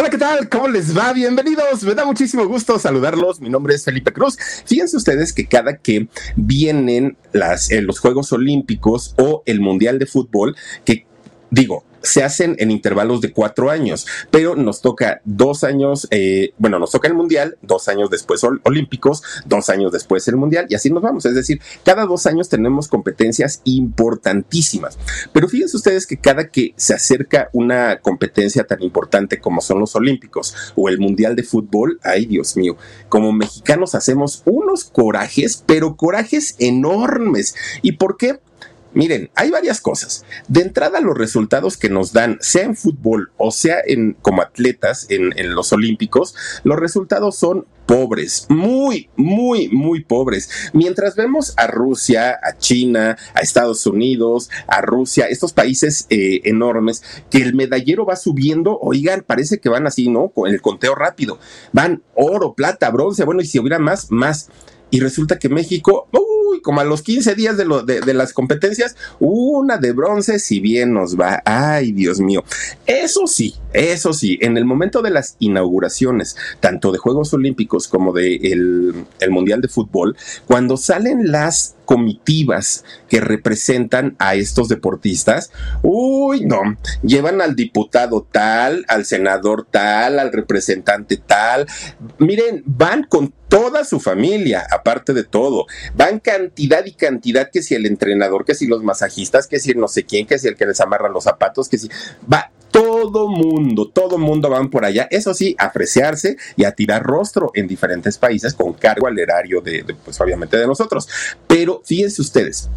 Hola, ¿qué tal? ¿Cómo les va? Bienvenidos. Me da muchísimo gusto saludarlos. Mi nombre es Felipe Cruz. Fíjense ustedes que cada que vienen las, eh, los Juegos Olímpicos o el Mundial de Fútbol, que digo, se hacen en intervalos de cuatro años, pero nos toca dos años, eh, bueno, nos toca el Mundial, dos años después Olímpicos, dos años después el Mundial, y así nos vamos. Es decir, cada dos años tenemos competencias importantísimas. Pero fíjense ustedes que cada que se acerca una competencia tan importante como son los Olímpicos o el Mundial de Fútbol, ay Dios mío, como mexicanos hacemos unos corajes, pero corajes enormes. ¿Y por qué? Miren, hay varias cosas. De entrada, los resultados que nos dan, sea en fútbol o sea en, como atletas en, en los Olímpicos, los resultados son pobres, muy, muy, muy pobres. Mientras vemos a Rusia, a China, a Estados Unidos, a Rusia, estos países eh, enormes, que el medallero va subiendo, oigan, parece que van así, ¿no? Con el conteo rápido. Van oro, plata, bronce, bueno, y si hubiera más, más. Y resulta que México, como a los 15 días de, las competencias, una de bronce, si bien nos va. Ay, Dios mío. Eso sí, eso sí, en el momento de las inauguraciones, tanto de Juegos Olímpicos como de el Mundial de Fútbol, cuando salen las comitivas que representan a estos deportistas, uy, no, llevan al diputado tal, al senador tal, al representante tal, miren, van con toda su familia, aparte de todo, van cantidad y cantidad, que si el entrenador, que si los masajistas, que si no sé quién, que si el que les amarra los zapatos, que si va todo mundo, todo mundo van por allá, eso sí, a apreciarse y a tirar rostro en diferentes países con cargo al erario de, de, pues obviamente de nosotros. Pero fíjense ustedes,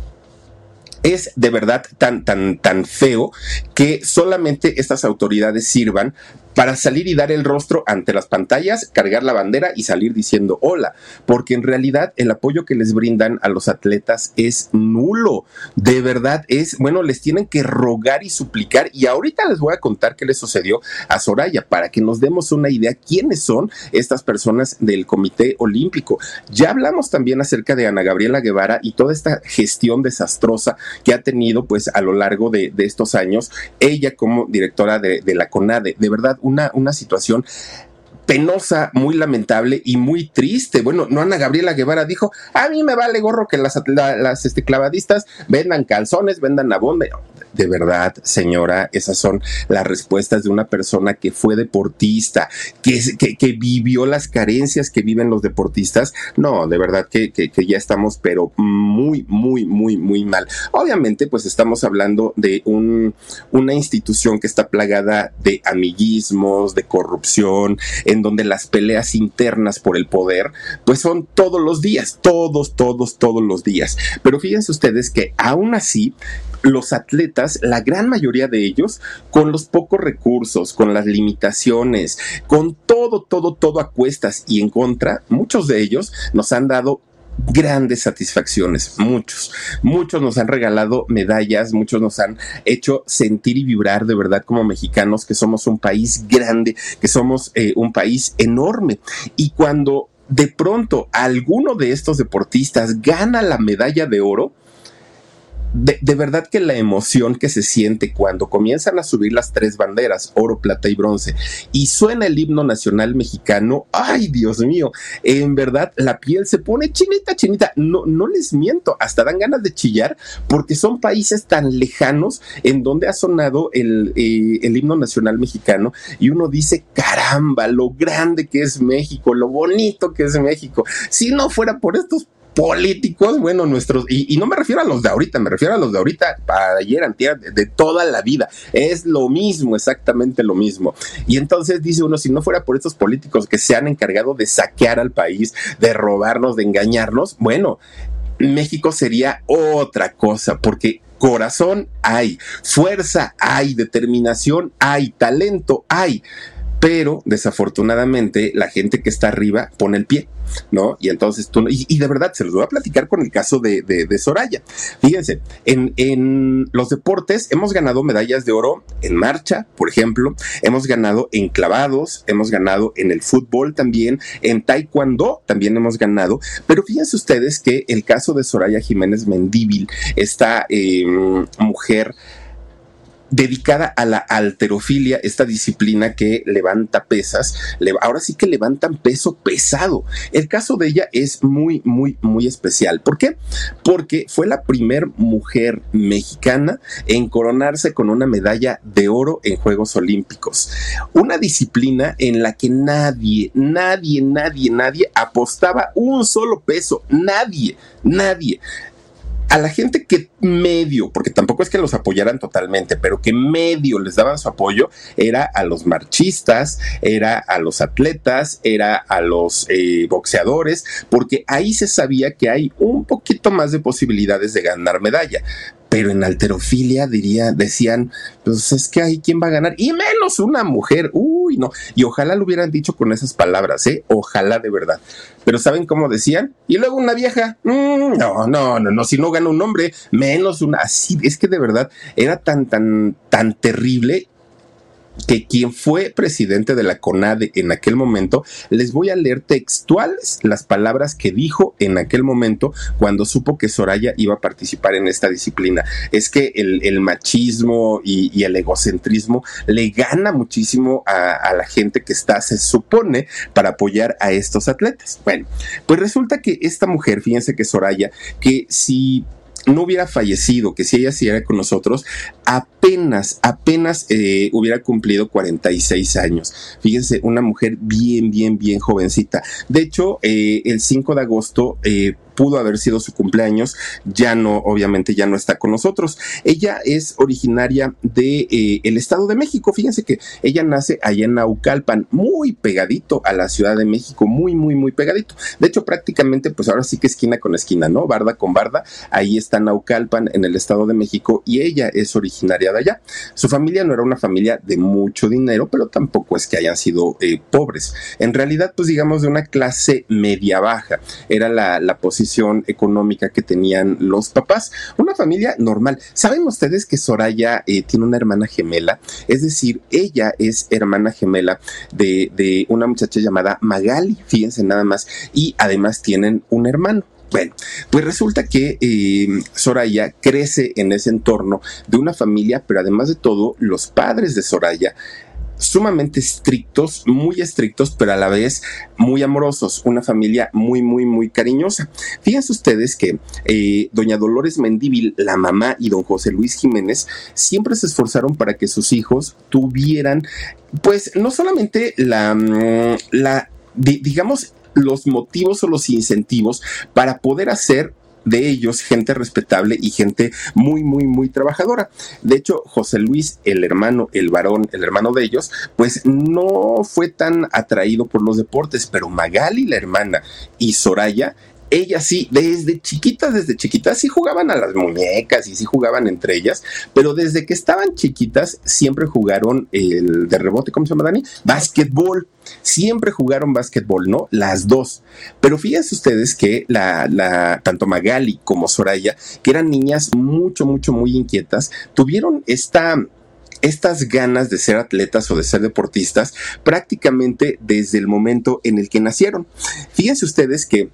es de verdad tan, tan, tan feo que solamente estas autoridades sirvan para salir y dar el rostro ante las pantallas, cargar la bandera y salir diciendo hola, porque en realidad el apoyo que les brindan a los atletas es nulo. De verdad es, bueno, les tienen que rogar y suplicar y ahorita les voy a contar qué le sucedió a Soraya para que nos demos una idea quiénes son estas personas del Comité Olímpico. Ya hablamos también acerca de Ana Gabriela Guevara y toda esta gestión desastrosa que ha tenido pues a lo largo de, estos años, ella como directora de, de la CONADE. De verdad, una, una situación penosa, muy lamentable y muy triste. Bueno, no Ana Gabriela Guevara dijo, a mí me vale gorro que las, las este, clavadistas vendan calzones, vendan abón. De verdad, señora, esas son las respuestas de una persona que fue deportista, que, que, que vivió las carencias que viven los deportistas. No, de verdad que, que, ya estamos, pero muy, muy, muy, muy mal. Obviamente, pues estamos hablando de un, una institución que está plagada de amiguismos, de corrupción, en donde las peleas internas por el poder, pues son todos los días, todos, todos, todos los días. Pero fíjense ustedes que aún así, los atletas, la gran mayoría de ellos, con los pocos recursos, con las limitaciones, con todo, todo, todo a cuestas y en contra, muchos de ellos nos han dado grandes satisfacciones, muchos, muchos nos han regalado medallas, muchos nos han hecho sentir y vibrar de verdad como mexicanos que somos un país grande, que somos eh, un país enorme. Y cuando de pronto alguno de estos deportistas gana la medalla de oro, de, de, verdad que la emoción que se siente cuando comienzan a subir las tres banderas, oro, plata y bronce, y suena el himno nacional mexicano, ay Dios mío, en verdad la piel se pone chinita, chinita, no, no les miento, hasta dan ganas de chillar porque son países tan lejanos en donde ha sonado el, eh, el himno nacional mexicano y uno dice, caramba, lo grande que es México, lo bonito que es México, si no fuera por estos políticos, bueno, nuestros, y, no me refiero a los de ahorita, me refiero a los de ahorita, para ayer, antier, de, de, toda la vida. Es lo mismo, exactamente lo mismo. Y entonces dice uno, si no fuera por estos políticos que se han encargado de saquear al país, de robarnos, de engañarnos, bueno, México sería otra cosa, porque corazón hay, fuerza hay, determinación hay, talento hay pero desafortunadamente la gente que está arriba pone el pie, ¿no? Y entonces tú, y, de verdad, se los voy a platicar con el caso de, de, Soraya. Fíjense, en, en, los deportes hemos ganado medallas de oro en marcha, por ejemplo, hemos ganado en clavados, hemos ganado en el fútbol también, en taekwondo también hemos ganado, pero fíjense ustedes que el caso de Soraya Jiménez Mendíbil, esta eh, mujer, dedicada a la alterofilia, esta disciplina que levanta pesas, ahora sí que levantan peso pesado. El caso de ella es muy, muy, muy especial. ¿Por qué? Porque fue la primer mujer mexicana en coronarse con una medalla de oro en Juegos Olímpicos. Una disciplina en la que nadie, nadie, nadie, nadie apostaba un solo peso. Nadie, nadie a la gente que medio, porque tampoco es que los apoyaran totalmente, pero que medio les daban su apoyo, era a los marchistas, era a los atletas, era a los eh, boxeadores, porque ahí se sabía que hay un poquito más de posibilidades de ganar medalla. Pero en alterofilia diría, decían, pues es que hay quien va a ganar, y menos una mujer, no, y ojalá lo hubieran dicho con esas palabras, ¿eh? Ojalá de verdad. Pero ¿saben cómo decían? Y luego una vieja, mm, no, no, no, no, si no gana un hombre, menos una, así, es que de verdad era tan, tan, tan terrible que quien fue presidente de la CONADE en aquel momento, les voy a leer textuales las palabras que dijo en aquel momento cuando supo que Soraya iba a participar en esta disciplina. Es que el, machismo y, el egocentrismo le gana muchísimo a, a la gente que está, se supone, para apoyar a estos atletas. Bueno, pues resulta que esta mujer, fíjense que Soraya, que si no hubiera fallecido, que si ella siguiera con nosotros, apenas, apenas eh, hubiera cumplido 46 años. Fíjense, una mujer bien, bien, bien jovencita. De hecho, eh, el 5 de agosto eh, pudo haber sido su cumpleaños, ya no, obviamente ya no está con nosotros. Ella es originaria de eh, el Estado de México. Fíjense que ella nace allá en Naucalpan, muy pegadito a la Ciudad de México, muy, muy, muy pegadito. De hecho, prácticamente, pues ahora sí que esquina con esquina, ¿no? Barda con barda. Ahí está Naucalpan en el Estado de México y ella es originaria de allá. Su familia no era una familia de mucho dinero, pero tampoco es que hayan sido eh, pobres. En realidad, pues digamos de una clase media baja. Era la, la posición económica que tenían los papás. Una familia normal. ¿Saben ustedes que Soraya eh, tiene una hermana gemela? Es decir, ella es hermana gemela de, de una muchacha llamada Magali, fíjense nada más, y además tienen un hermano. Bueno, pues resulta que eh, Soraya crece en ese entorno de una familia, pero además de todo, los padres de Soraya sumamente estrictos, muy estrictos, pero a la vez muy amorosos, una familia muy, muy, muy cariñosa. Fíjense ustedes que eh, doña Dolores Mendíbil, la mamá, y don José Luis Jiménez siempre se esforzaron para que sus hijos tuvieran, pues, no solamente la, mm, la digamos, los motivos o los incentivos para poder hacer de ellos gente respetable y gente muy, muy, muy trabajadora. De hecho, José Luis, el hermano, el varón, el hermano de ellos, pues no fue tan atraído por los deportes, pero Magali, la hermana, y Soraya ellas sí, desde chiquitas, desde chiquitas, sí jugaban a las muñecas y sí jugaban entre ellas, pero desde que estaban chiquitas siempre jugaron el de rebote, ¿cómo se llama Dani? Básquetbol. Siempre jugaron básquetbol, ¿no? Las dos. Pero fíjense ustedes que la, la, tanto Magali como Soraya, que eran niñas mucho, mucho, muy inquietas, tuvieron esta estas ganas de ser atletas o de ser deportistas prácticamente desde el momento en el que nacieron. Fíjense ustedes que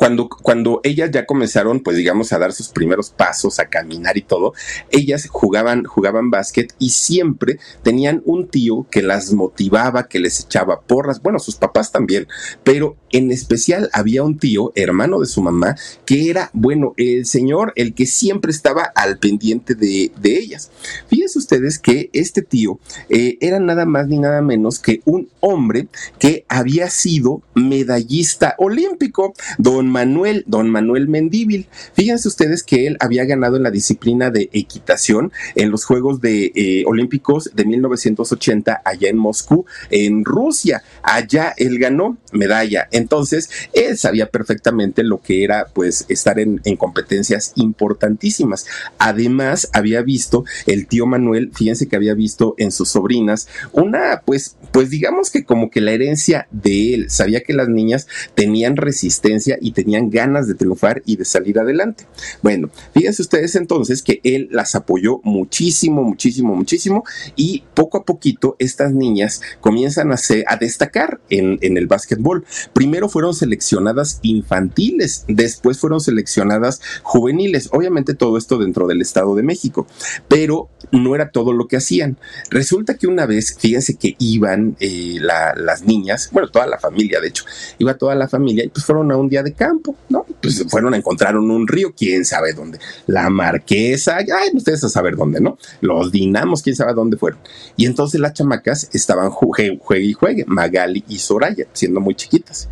cuando, cuando ellas ya comenzaron, pues digamos, a dar sus primeros pasos, a caminar y todo, ellas jugaban, jugaban básquet y siempre tenían un tío que las motivaba, que les echaba porras, bueno, sus papás también, pero En especial había un tío, hermano de su mamá, que era, bueno, el señor, el que siempre estaba al pendiente de, ellas. Fíjense ustedes que este tío eh, era nada más ni nada menos que un hombre que había sido medallista olímpico, don Manuel, don Manuel Mendíbil. Fíjense ustedes que él había ganado en la disciplina de equitación en los Juegos de, eh, Olímpicos de 1980 allá en Moscú, en Rusia. Allá él ganó medalla. Entonces, él sabía perfectamente lo que era pues estar en, en competencias importantísimas. Además, había visto el tío Manuel, fíjense que había visto en sus sobrinas una pues pues digamos que como que la herencia de él, sabía que las niñas tenían resistencia y tenían ganas de triunfar y de salir adelante. Bueno, fíjense ustedes entonces que él las apoyó muchísimo, muchísimo, muchísimo y poco a poquito estas niñas comienzan a, a destacar en, el básquetbol. Primero fueron seleccionadas infantiles, después fueron seleccionadas juveniles, obviamente todo esto dentro del Estado de México, pero no era todo lo que hacían. Resulta que una vez, fíjense que iban eh, las niñas, bueno, toda la familia, de hecho, iba toda la familia y pues fueron a un día de campo, ¿no? Pues fueron a encontrar un río, quién sabe dónde. La marquesa, ay, ustedes a saber dónde, ¿no? Los dinamos, quién sabe dónde fueron. Y entonces las chamacas estaban juegue, juegue y juegue, Y Soraya, siendo muy chiquitas.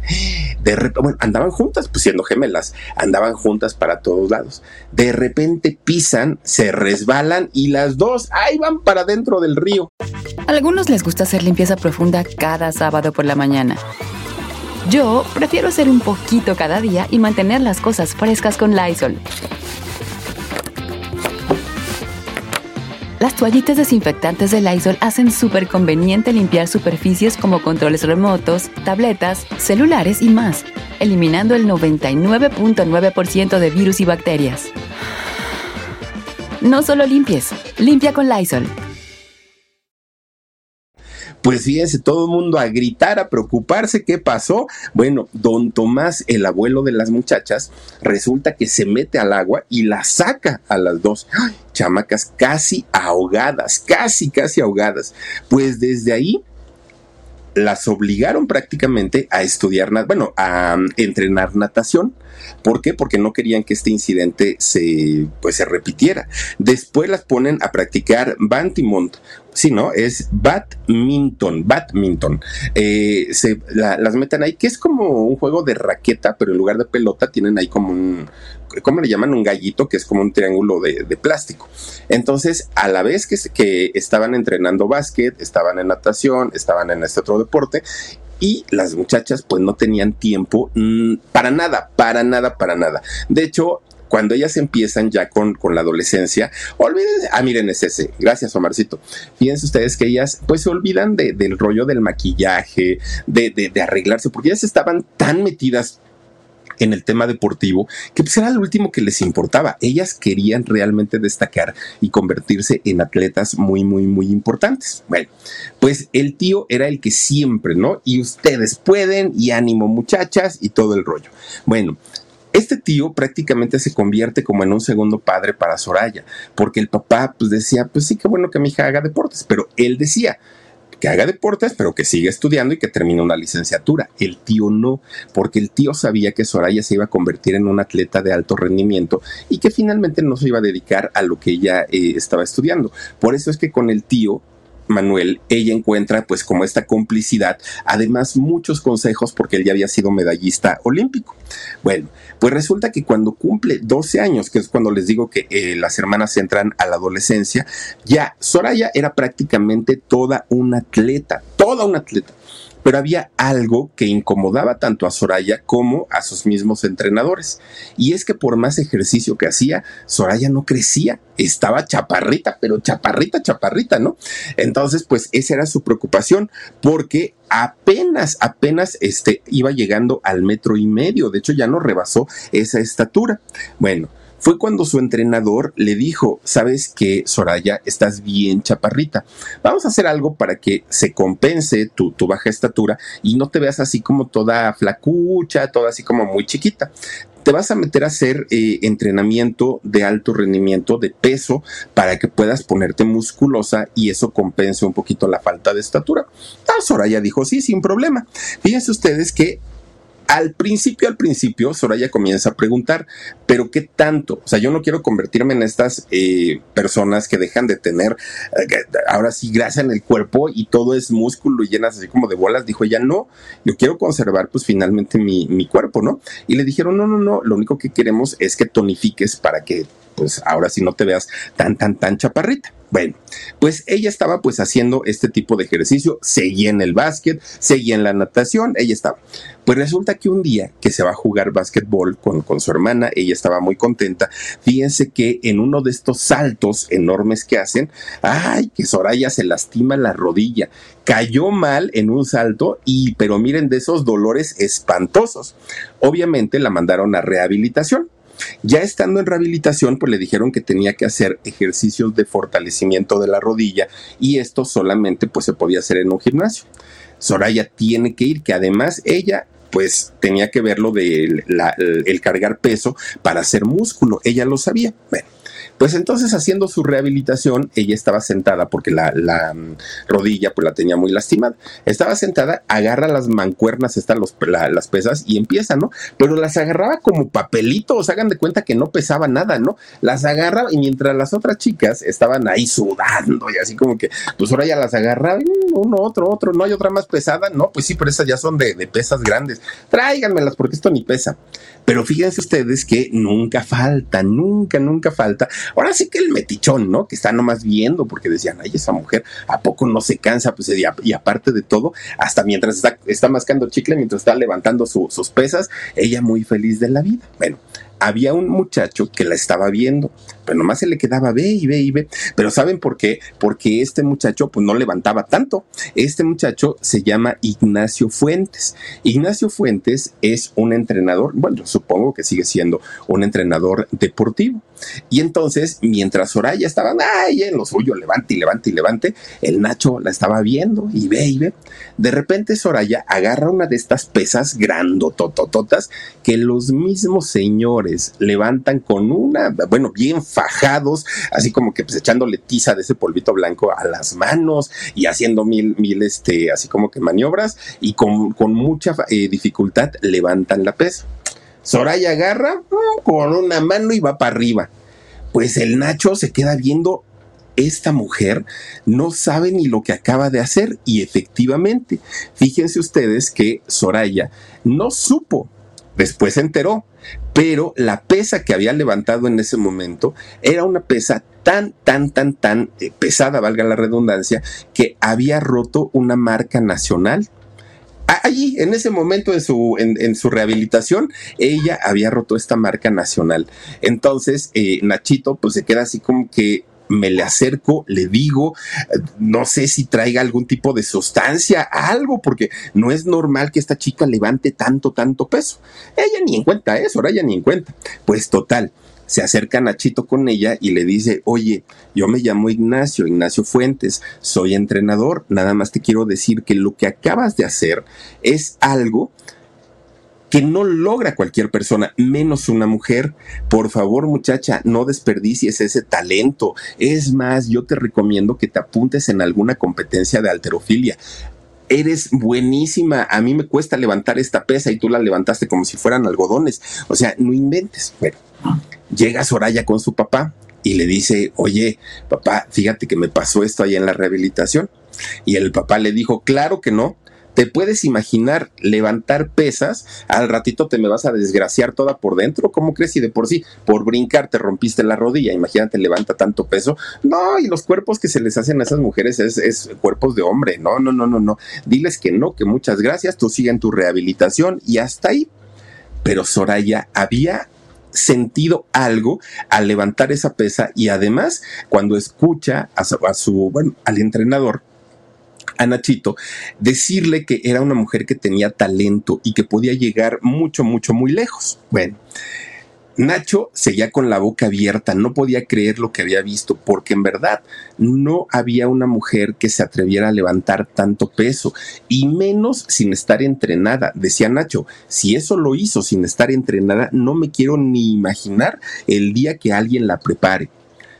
De repente, bueno, andaban juntas, pues siendo gemelas, andaban juntas para todos lados. De repente pisan, se resbalan y las dos ahí van para dentro del río. A algunos les gusta hacer limpieza profunda cada sábado por la mañana. Yo prefiero hacer un poquito cada día y mantener las cosas frescas con Lysol. Las toallitas desinfectantes de Lysol hacen súper conveniente limpiar superficies como controles remotos, tabletas, celulares y más, eliminando el 99.9% de virus y bacterias. No solo limpies, limpia con Lysol. Pues fíjense, todo el mundo a gritar, a preocuparse, ¿qué pasó? Bueno, don Tomás, el abuelo de las muchachas, resulta que se mete al agua y la saca a las dos. Chamacas casi ahogadas, casi, casi ahogadas. Pues desde ahí las obligaron prácticamente a estudiar, bueno, a um, entrenar natación. ¿Por qué? Porque no querían que este incidente se, pues, se repitiera. Después las ponen a practicar Bantimont, sí, ¿no? Es badminton, badminton. Eh, se las meten ahí, que es como un juego de raqueta, pero en lugar de pelota tienen ahí como un, ¿cómo le llaman? Un gallito, que es como un triángulo de, plástico. Entonces, a la vez que, que estaban entrenando básquet, estaban en natación, estaban en este otro deporte, y las muchachas pues no tenían tiempo mm, para nada, para nada, para nada. De hecho, cuando ellas empiezan ya con, con la adolescencia, olvídense, ah, miren, es ese, gracias Omarcito. Fíjense ustedes que ellas pues se olvidan del rollo del maquillaje, de, de, de arreglarse, porque ellas estaban tan metidas en el tema deportivo, que pues era lo último que les importaba. Ellas querían realmente destacar y convertirse en atletas muy, muy, muy importantes. Bueno, pues el tío era el que siempre, ¿no? Y ustedes pueden, y ánimo muchachas, y todo el rollo. Bueno, este tío prácticamente se convierte como en un segundo padre para Soraya, porque el papá pues decía, pues sí, qué bueno que mi hija haga deportes, pero él decía, que haga deportes, pero que siga estudiando y que termine una licenciatura. El tío no, porque el tío sabía que Soraya se iba a convertir en un atleta de alto rendimiento y que finalmente no se iba a dedicar a lo que ella eh, estaba estudiando. Por eso es que con el tío Manuel, ella encuentra pues como esta complicidad, además muchos consejos porque él ya había sido medallista olímpico. Bueno, pues resulta que cuando cumple 12 años, que es cuando les digo que eh, las hermanas entran a la adolescencia, ya Soraya era prácticamente toda una atleta, toda una atleta pero había algo que incomodaba tanto a Soraya como a sus mismos entrenadores. Y es que por más ejercicio que hacía, Soraya no crecía, estaba chaparrita, pero chaparrita, chaparrita, ¿no? Entonces, pues esa era su preocupación, porque apenas, apenas este, iba llegando al metro y medio, de hecho ya no rebasó esa estatura. Bueno, fue cuando su entrenador le dijo, sabes que Soraya, estás bien chaparrita, vamos a hacer algo para que se compense tu, baja estatura y no te veas así como toda flacucha, toda así como muy chiquita te vas a meter a hacer eh, entrenamiento de alto rendimiento, de peso, para que puedas ponerte musculosa y eso compense un poquito la falta de estatura. Soraya dijo, sí, sin problema. Fíjense ustedes que Al principio, al principio, Soraya comienza a preguntar, pero ¿qué tanto? O sea, yo no quiero convertirme en estas eh, personas que dejan de tener, eh, ahora sí, grasa en el cuerpo y todo es músculo y llenas así como de bolas. Dijo ella, no, yo quiero conservar pues finalmente mi, mi cuerpo, ¿no? Y le dijeron, no, no, no, lo único que queremos es que tonifiques para que pues ahora sí no te veas tan, tan, tan chaparrita. Bueno, pues ella estaba pues haciendo este tipo de ejercicio, seguía en el básquet, seguía en la natación, ella estaba. Pues resulta que un día que se va a jugar básquetbol con, con su hermana, ella estaba muy contenta. Fíjense que en uno de estos saltos enormes que hacen, ay, que Soraya se lastima la rodilla. Cayó mal en un salto y, pero miren de esos dolores espantosos. Obviamente la mandaron a rehabilitación ya estando en rehabilitación, pues le dijeron que tenía que hacer ejercicios de fortalecimiento de la rodilla y esto solamente pues se podía hacer en un gimnasio. Soraya tiene que ir, que además ella pues tenía que ver lo de el cargar peso para hacer músculo, ella lo sabía. Bueno, pues entonces haciendo su rehabilitación, ella estaba sentada porque la, mm, rodilla pues la tenía muy lastimada. Estaba sentada, agarra las mancuernas, están las pesas y empieza, ¿no? Pero las agarraba como papelitos, hagan de cuenta que no pesaba nada, ¿no? Las agarraba y mientras las otras chicas estaban ahí sudando y así como que, pues ahora ya las agarraba, uno, otro, otro, no hay otra más pesada, no, pues sí, pero esas ya son de, de pesas grandes. Tráiganmelas porque esto ni pesa. Pero fíjense ustedes que nunca falta, nunca, nunca falta. Ahora sí que el metichón, ¿no? Que está nomás viendo porque decían, ay, esa mujer, ¿a poco no se cansa? Pues y, aparte de todo, hasta mientras está, está mascando chicle, mientras está levantando sus pesas, ella muy feliz de la vida. Bueno, había un muchacho que la estaba viendo, pero nomás se le quedaba ve y ve y ve. Pero ¿saben por qué? Porque este muchacho pues no levantaba tanto. Este muchacho se llama Ignacio Fuentes. Ignacio Fuentes es un entrenador, bueno, supongo que sigue siendo un entrenador deportivo. Y entonces, mientras Soraya estaba ay, en lo suyo, levante y levante y levante, el Nacho la estaba viendo y ve y ve. De repente Soraya agarra una de estas pesas grandototototas que los mismos señores levantan con una, bueno, bien fajados, así como que pues echándole tiza de ese polvito blanco a las manos y haciendo mil, mil, este, así como que maniobras y con, mucha eh, dificultad levantan la pesa. Soraya agarra con una mano y va para arriba. Pues el Nacho se queda viendo esta mujer no sabe ni lo que acaba de hacer y efectivamente, fíjense ustedes que Soraya no supo, después se enteró, pero la pesa que había levantado en ese momento era una pesa tan, tan, tan, tan eh, pesada, valga la redundancia, que había roto una marca nacional allí, en ese momento de su, en, su rehabilitación, ella había roto esta marca nacional. Entonces, eh, Nachito, pues se queda así como que me le acerco, le digo, no sé si traiga algún tipo de sustancia, algo, porque no es normal que esta chica levante tanto, tanto peso. Ella ni en cuenta eso, ahora ella ni en cuenta. Pues total, se acerca Nachito con ella y le dice, oye, yo me llamo Ignacio, Ignacio Fuentes, soy entrenador, nada más te quiero decir que lo que acabas de hacer es algo que no logra cualquier persona, menos una mujer. Por favor, muchacha, no desperdicies ese talento. Es más, yo te recomiendo que te apuntes en alguna competencia de alterofilia eres buenísima, a mí me cuesta levantar esta pesa y tú la levantaste como si fueran algodones. O sea, no inventes. Bueno, llega Soraya con su papá y le dice, oye, papá, fíjate que me pasó esto ahí en la rehabilitación. Y el papá le dijo, claro que no. Te puedes imaginar levantar pesas, al ratito te me vas a desgraciar toda por dentro. ¿Cómo crees? Y de por sí, por brincar te rompiste la rodilla. Imagínate, levanta tanto peso. No, y los cuerpos que se les hacen a esas mujeres es, cuerpos de hombre. No, no, no, no, no. Diles que no, que muchas gracias. Tú sigue en tu rehabilitación y hasta ahí. Pero Soraya había sentido algo al levantar esa pesa y además cuando escucha a su, bueno, al entrenador a Nachito, decirle que era una mujer que tenía talento y que podía llegar mucho, mucho, muy lejos. Bueno, Nacho seguía con la boca abierta, no podía creer lo que había visto, porque en verdad no había una mujer que se atreviera a levantar tanto peso, y menos sin estar entrenada. Decía Nacho, si eso lo hizo sin estar entrenada, no me quiero ni imaginar el día que alguien la prepare.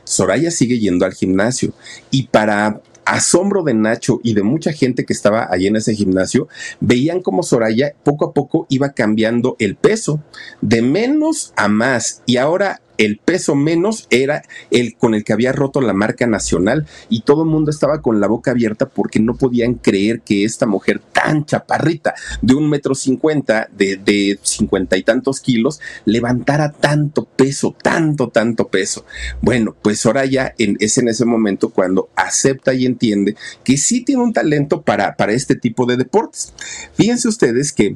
Soraya sigue yendo al gimnasio y para asombro de Nacho y de mucha gente que estaba allí en ese gimnasio, veían como Soraya poco a poco iba cambiando el peso de menos a más. Y ahora el peso menos era el con el que había roto la marca nacional y todo el mundo estaba con la boca abierta porque no podían creer que esta mujer tan chaparrita de un metro cincuenta, de, cincuenta y tantos kilos, levantara tanto peso, tanto, tanto peso. Bueno, pues Soraya en, es en ese momento cuando acepta y entiende que sí tiene un talento para, para este tipo de deportes. Fíjense ustedes que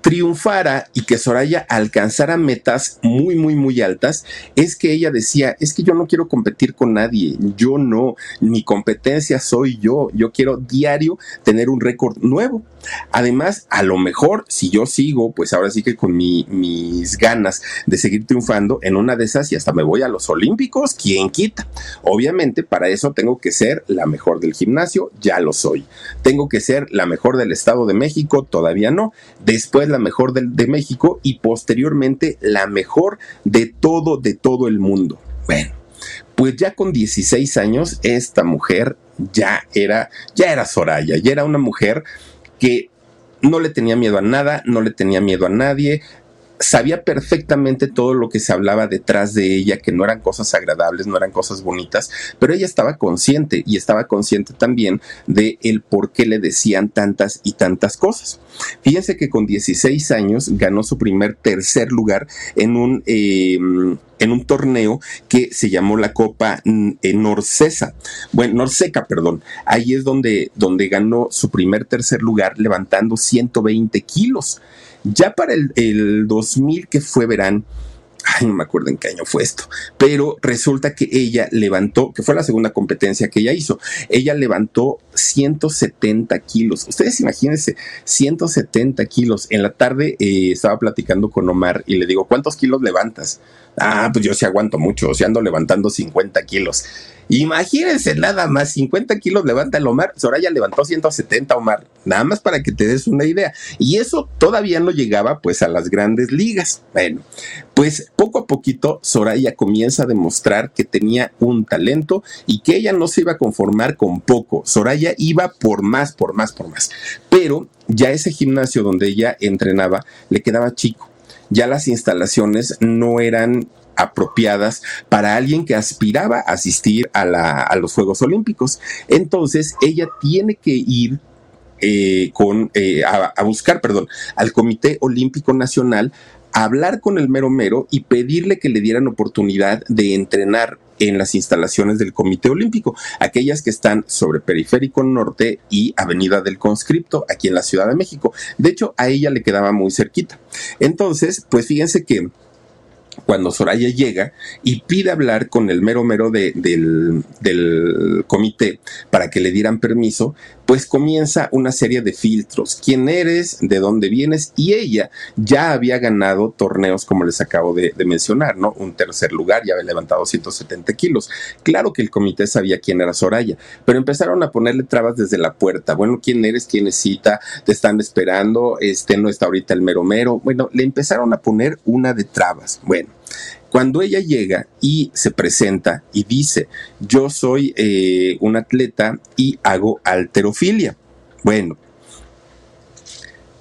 Triunfara y que Soraya alcanzara metas muy, muy, muy altas, es que ella decía, es que yo no quiero competir con nadie, yo no, mi competencia soy yo, yo quiero diario tener un récord nuevo. Además, a lo mejor, si yo sigo, pues ahora sí que con mis ganas de seguir triunfando, en una de esas y hasta me voy a los Olímpicos, ¿quién quita? Obviamente, para eso tengo que ser la mejor del gimnasio, ya lo soy. Tengo que ser la mejor del Estado de México, todavía no. Después la mejor de México y posteriormente la mejor de todo, de todo el mundo. Bueno, pues ya con 16 años, esta mujer ya era, ya era Soraya, ya era una mujer que no le tenía miedo a nada, no le tenía miedo a nadie, sabía perfectamente todo lo que se hablaba detrás de ella, que no eran cosas agradables, no eran cosas bonitas, pero ella estaba consciente y estaba consciente también de el por qué le decían tantas y tantas cosas. Fíjense que con 16 años ganó su primer tercer lugar en un eh, en un torneo que se llamó la Copa mm, Norcesa, bueno, Norseca, perdón. Ahí es donde, donde ganó su primer tercer lugar levantando 120 kilos. Ya para el, el 2000 que fue, verán, ay, no me acuerdo en qué año fue esto, pero resulta que ella levantó, que fue la segunda competencia que ella hizo, ella levantó 170 kilos. Ustedes imagínense, 170 kilos. En la tarde eh, estaba platicando con Omar y le digo, ¿cuántos kilos levantas? Ah, pues yo sí aguanto mucho, o sea, ando levantando 50 kilos. Imagínense nada más, 50 kilos levanta el Omar, Soraya levantó 170 Omar, nada más para que te des una idea. Y eso todavía no llegaba pues a las grandes ligas. Bueno, pues poco a poquito Soraya comienza a demostrar que tenía un talento y que ella no se iba a conformar con poco. Soraya iba por más, por más, por más. Pero ya ese gimnasio donde ella entrenaba le quedaba chico ya las instalaciones no eran apropiadas para alguien que aspiraba a asistir a, los Juegos Olímpicos. Entonces, ella tiene que ir eh, eh, a, buscar, perdón, al Comité Olímpico Nacional, a hablar con el mero mero y pedirle que le dieran oportunidad de entrenar en las instalaciones del Comité Olímpico, aquellas que están sobre Periférico Norte y Avenida del Conscripto, aquí en la Ciudad de México. De hecho, a ella le quedaba muy cerquita. Entonces, pues fíjense que cuando Soraya llega y pide hablar con el mero mero del, del, comité para que le dieran permiso, pues comienza una serie de filtros. ¿Quién eres? ¿De dónde vienes? Y ella ya había ganado torneos, como les acabo de, mencionar, ¿no? Un tercer lugar, ya había levantado 170 kilos. Claro que el comité sabía quién era Soraya, pero empezaron a ponerle trabas desde la puerta. Bueno, ¿quién eres? ¿Quién es cita? ¿Te están esperando? Este no está ahorita el mero mero. Bueno, le empezaron a poner una de trabas. Bueno, cuando ella llega y se presenta y dice, yo soy eh, un atleta y hago alterofilia. Bueno,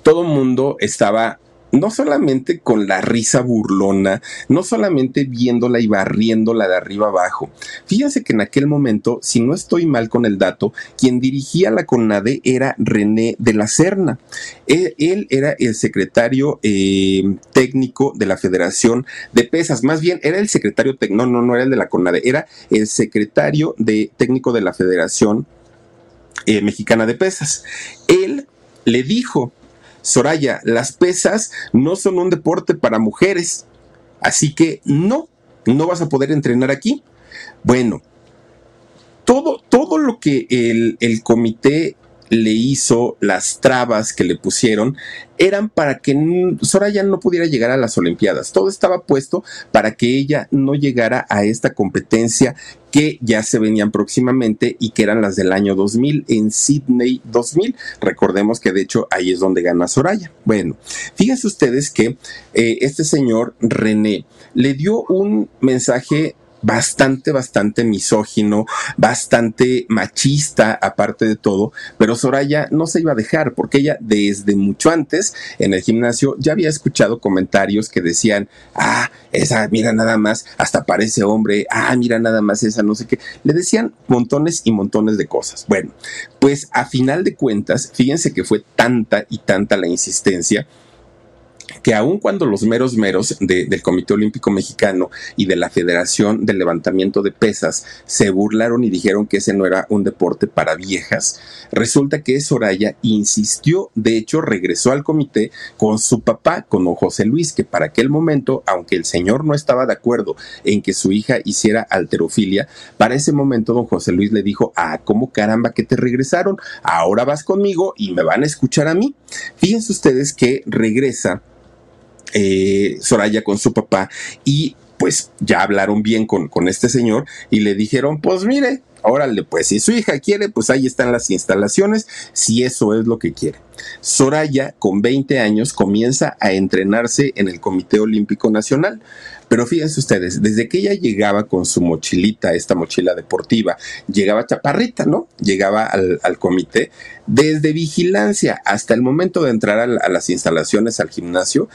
todo el mundo estaba no solamente con la risa burlona, no solamente viéndola y barriéndola de arriba abajo. Fíjense que en aquel momento, si no estoy mal con el dato, quien dirigía la CONADE era René de la Serna. Él, era el secretario eh, técnico de la Federación de Pesas, más bien era el secretario técnico, no, no, no era el de la CONADE, era el secretario de técnico de la Federación eh, Mexicana de Pesas. Él le dijo Soraya, las pesas no son un deporte para mujeres, así que no, no vas a poder entrenar aquí. Bueno, todo, todo lo que el, el comité le hizo, las trabas que le pusieron, eran para que Soraya no pudiera llegar a las Olimpiadas. Todo estaba puesto para que ella no llegara a esta competencia que ya se venían próximamente y que eran las del año 2000 en Sydney 2000. Recordemos que de hecho ahí es donde gana Soraya. Bueno, fíjense ustedes que eh, este señor René le dio un mensaje bastante, bastante misógino, bastante machista, aparte de todo, pero Soraya no se iba a dejar porque ella desde mucho antes en el gimnasio ya había escuchado comentarios que decían, ah, esa, mira nada más, hasta parece hombre, ah, mira nada más esa, no sé qué. Le decían montones y montones de cosas. Bueno, pues a final de cuentas, fíjense que fue tanta y tanta la insistencia que aun cuando los meros meros del Comité Olímpico Mexicano y de la Federación del Levantamiento de Pesas se burlaron y dijeron que ese no era un deporte para viejas, resulta que Soraya insistió, de hecho regresó al comité con su papá, con don José Luis, que para aquel momento, aunque el señor no estaba de acuerdo en que su hija hiciera alterofilia, para ese momento don José Luis le dijo, ah, ¿cómo caramba que te regresaron? Ahora vas conmigo y me van a escuchar a mí. Fíjense ustedes que regresa eh, Soraya con su papá y pues ya hablaron bien con, con este señor y le dijeron, pues mire, órale, pues si su hija quiere, pues ahí están las instalaciones, si eso es lo que quiere. Soraya, con 20 años, comienza a entrenarse en el Comité Olímpico Nacional. Pero fíjense ustedes, desde que ella llegaba con su mochilita, esta mochila deportiva, llegaba chaparrita, ¿no? Llegaba al, comité, desde vigilancia hasta el momento de entrar a las instalaciones, al gimnasio,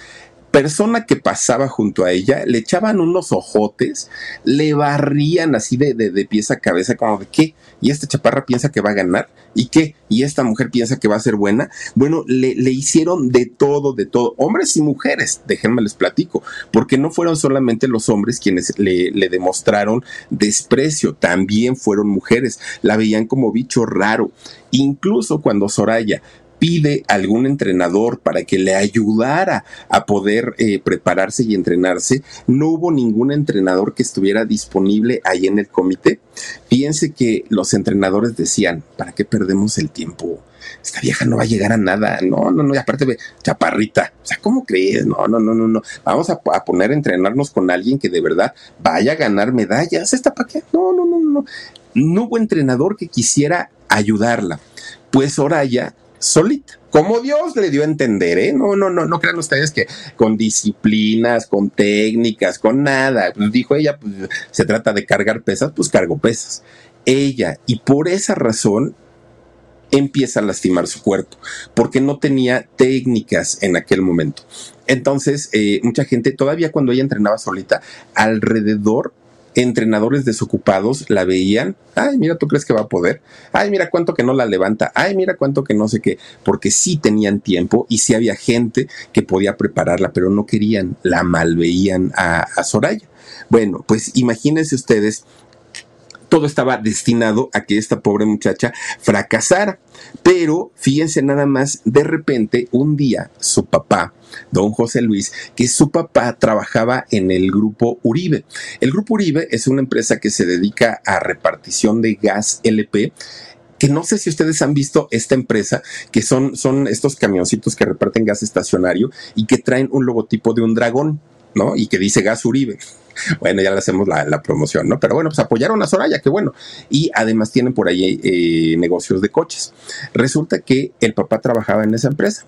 persona que pasaba junto a ella le echaban unos ojotes, le barrían así de, de, pies a cabeza, como de qué, y esta chaparra piensa que va a ganar, y qué, y esta mujer piensa que va a ser buena. Bueno, le, le hicieron de todo, de todo, hombres y mujeres, déjenme les platico, porque no fueron solamente los hombres quienes le, le demostraron desprecio, también fueron mujeres, la veían como bicho raro. Incluso cuando Soraya pide algún entrenador para que le ayudara a poder eh, prepararse y entrenarse, no hubo ningún entrenador que estuviera disponible ahí en el comité. Fíjense que los entrenadores decían, ¿para qué perdemos el tiempo? esta vieja no va a llegar a nada, no, no, no, y aparte, chaparrita, o sea, ¿cómo crees? No, no, no, no, no, vamos a, poner a entrenarnos con alguien que de verdad vaya a ganar medallas, ¿esta para qué? No, no, no, no, no hubo entrenador que quisiera ayudarla. Pues Soraya solita. Como Dios le dio a entender, ¿eh? No, no, no, no crean ustedes que con disciplinas, con técnicas, con nada. Pues dijo ella, pues se trata de cargar pesas, pues cargo pesas. Ella, y por esa razón, empieza a lastimar su cuerpo, porque no tenía técnicas en aquel momento. Entonces, eh, mucha gente, todavía cuando ella entrenaba solita, alrededor entrenadores desocupados la veían, ay, mira, tú crees que va a poder, ay, mira cuánto que no la levanta, ay, mira cuánto que no sé qué, porque sí tenían tiempo y sí había gente que podía prepararla, pero no querían, la malveían a, a Soraya. Bueno, pues imagínense ustedes todo estaba destinado a que esta pobre muchacha fracasara. Pero fíjense nada más, de repente, un día, su papá, don José Luis, que su papá trabajaba en el grupo Uribe. El grupo Uribe es una empresa que se dedica a repartición de gas LP que no sé si ustedes han visto esta empresa, que son, son estos camioncitos que reparten gas estacionario y que traen un logotipo de un dragón, ¿no? Y que dice gas Uribe. Bueno, ya le hacemos la, promoción, ¿no? Pero bueno, pues apoyaron a Soraya, qué bueno. Y además tienen por ahí eh, negocios de coches. Resulta que el papá trabajaba en esa empresa.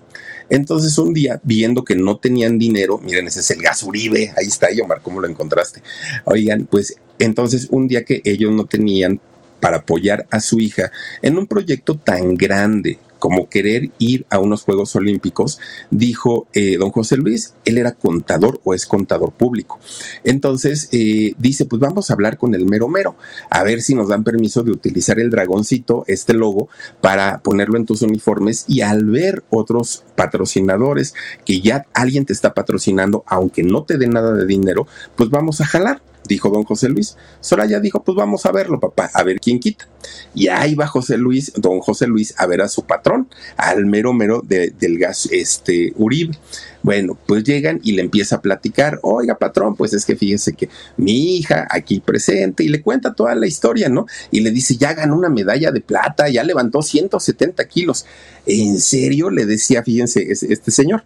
Entonces un día, viendo que no tenían dinero, miren, ese es el gas Uribe, ahí está, Omar, ¿cómo lo encontraste? Oigan, pues entonces un día que ellos no tenían para apoyar a su hija en un proyecto tan grande como querer ir a unos Juegos Olímpicos, dijo eh, don José Luis, él era contador o es contador público. Entonces eh, dice, pues vamos a hablar con el mero mero, a ver si nos dan permiso de utilizar el dragoncito, este logo, para ponerlo en tus uniformes y al ver otros patrocinadores que ya alguien te está patrocinando, aunque no te dé nada de dinero, pues vamos a jalar. Dijo don José Luis. Soraya dijo, pues vamos a verlo, papá, a ver quién quita. Y ahí va José Luis, don José Luis, a ver a su patrón, al mero mero del gas este, Uribe. Bueno, pues llegan y le empieza a platicar, oiga patrón, pues es que fíjese que mi hija aquí presente y le cuenta toda la historia, ¿no? Y le dice, ya ganó una medalla de plata, ya levantó 170 kilos. ¿En serio? Le decía, fíjense, este señor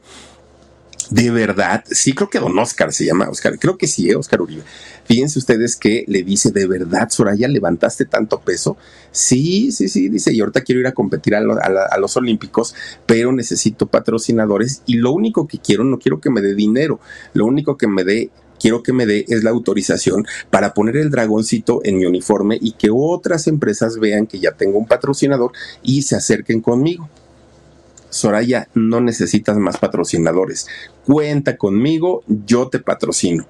de verdad, sí creo que don Oscar se llama Oscar, creo que sí, ¿eh? Oscar Uribe. Fíjense ustedes que le dice, de verdad, Soraya, levantaste tanto peso. Sí, sí, sí, dice, y ahorita quiero ir a competir a, a, los Olímpicos, pero necesito patrocinadores y lo único que quiero, no quiero que me dé dinero, lo único que me dé quiero que me dé es la autorización para poner el dragoncito en mi uniforme y que otras empresas vean que ya tengo un patrocinador y se acerquen conmigo. Soraya, no necesitas más patrocinadores. Cuenta conmigo, yo te patrocino.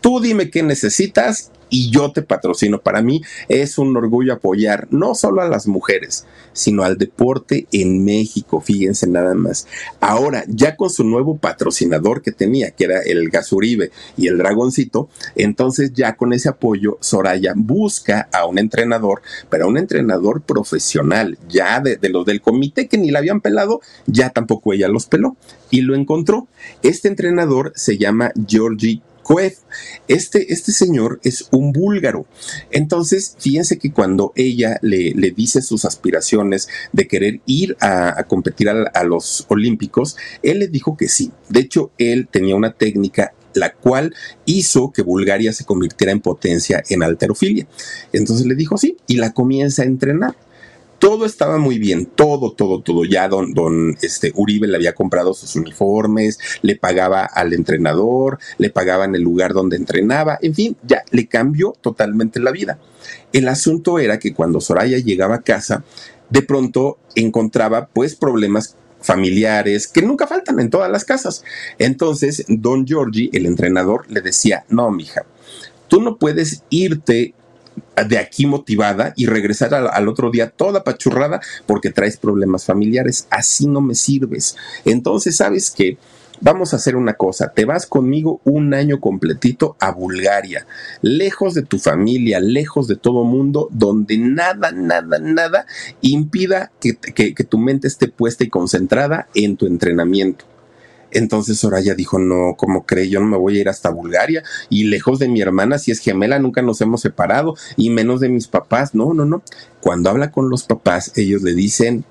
Tú dime qué necesitas y yo te patrocino. Para mí es un orgullo apoyar no solo a las mujeres, sino al deporte en México. Fíjense nada más. Ahora, ya con su nuevo patrocinador que tenía, que era el Gazuribe y el Dragoncito, entonces ya con ese apoyo, Soraya busca a un entrenador, pero a un entrenador profesional, ya de, de los del comité que ni la habían pelado, ya tampoco ella los peló y lo encontró. Este entrenador se llama Georgie este, este señor es un búlgaro. Entonces, fíjense que cuando ella le, le dice sus aspiraciones de querer ir a, competir a, los Olímpicos, él le dijo que sí. De hecho, él tenía una técnica la cual hizo que Bulgaria se convirtiera en potencia en alterofilia. Entonces le dijo sí y la comienza a entrenar todo estaba muy bien, todo, todo, todo. Ya don, don este, Uribe le había comprado sus uniformes, le pagaba al entrenador, le pagaba en el lugar donde entrenaba, en fin, ya le cambió totalmente la vida. El asunto era que cuando Soraya llegaba a casa, de pronto encontraba pues problemas familiares que nunca faltan en todas las casas. Entonces, don Georgie, el entrenador, le decía, no, mija, tú no puedes irte de aquí motivada y regresar al, otro día toda pachurrada porque traes problemas familiares. Así no me sirves. Entonces, ¿sabes qué? Vamos a hacer una cosa, te vas conmigo un año completito a Bulgaria, lejos de tu familia, lejos de todo mundo, donde nada, nada, nada impida que, que tu mente esté puesta y concentrada en tu entrenamiento. Entonces Soraya dijo, no, como cree? Yo no me voy a ir hasta Bulgaria y lejos de mi hermana, si es gemela, nunca nos hemos separado y menos de mis papás. No, no, no. Cuando habla con los papás, ellos le dicen...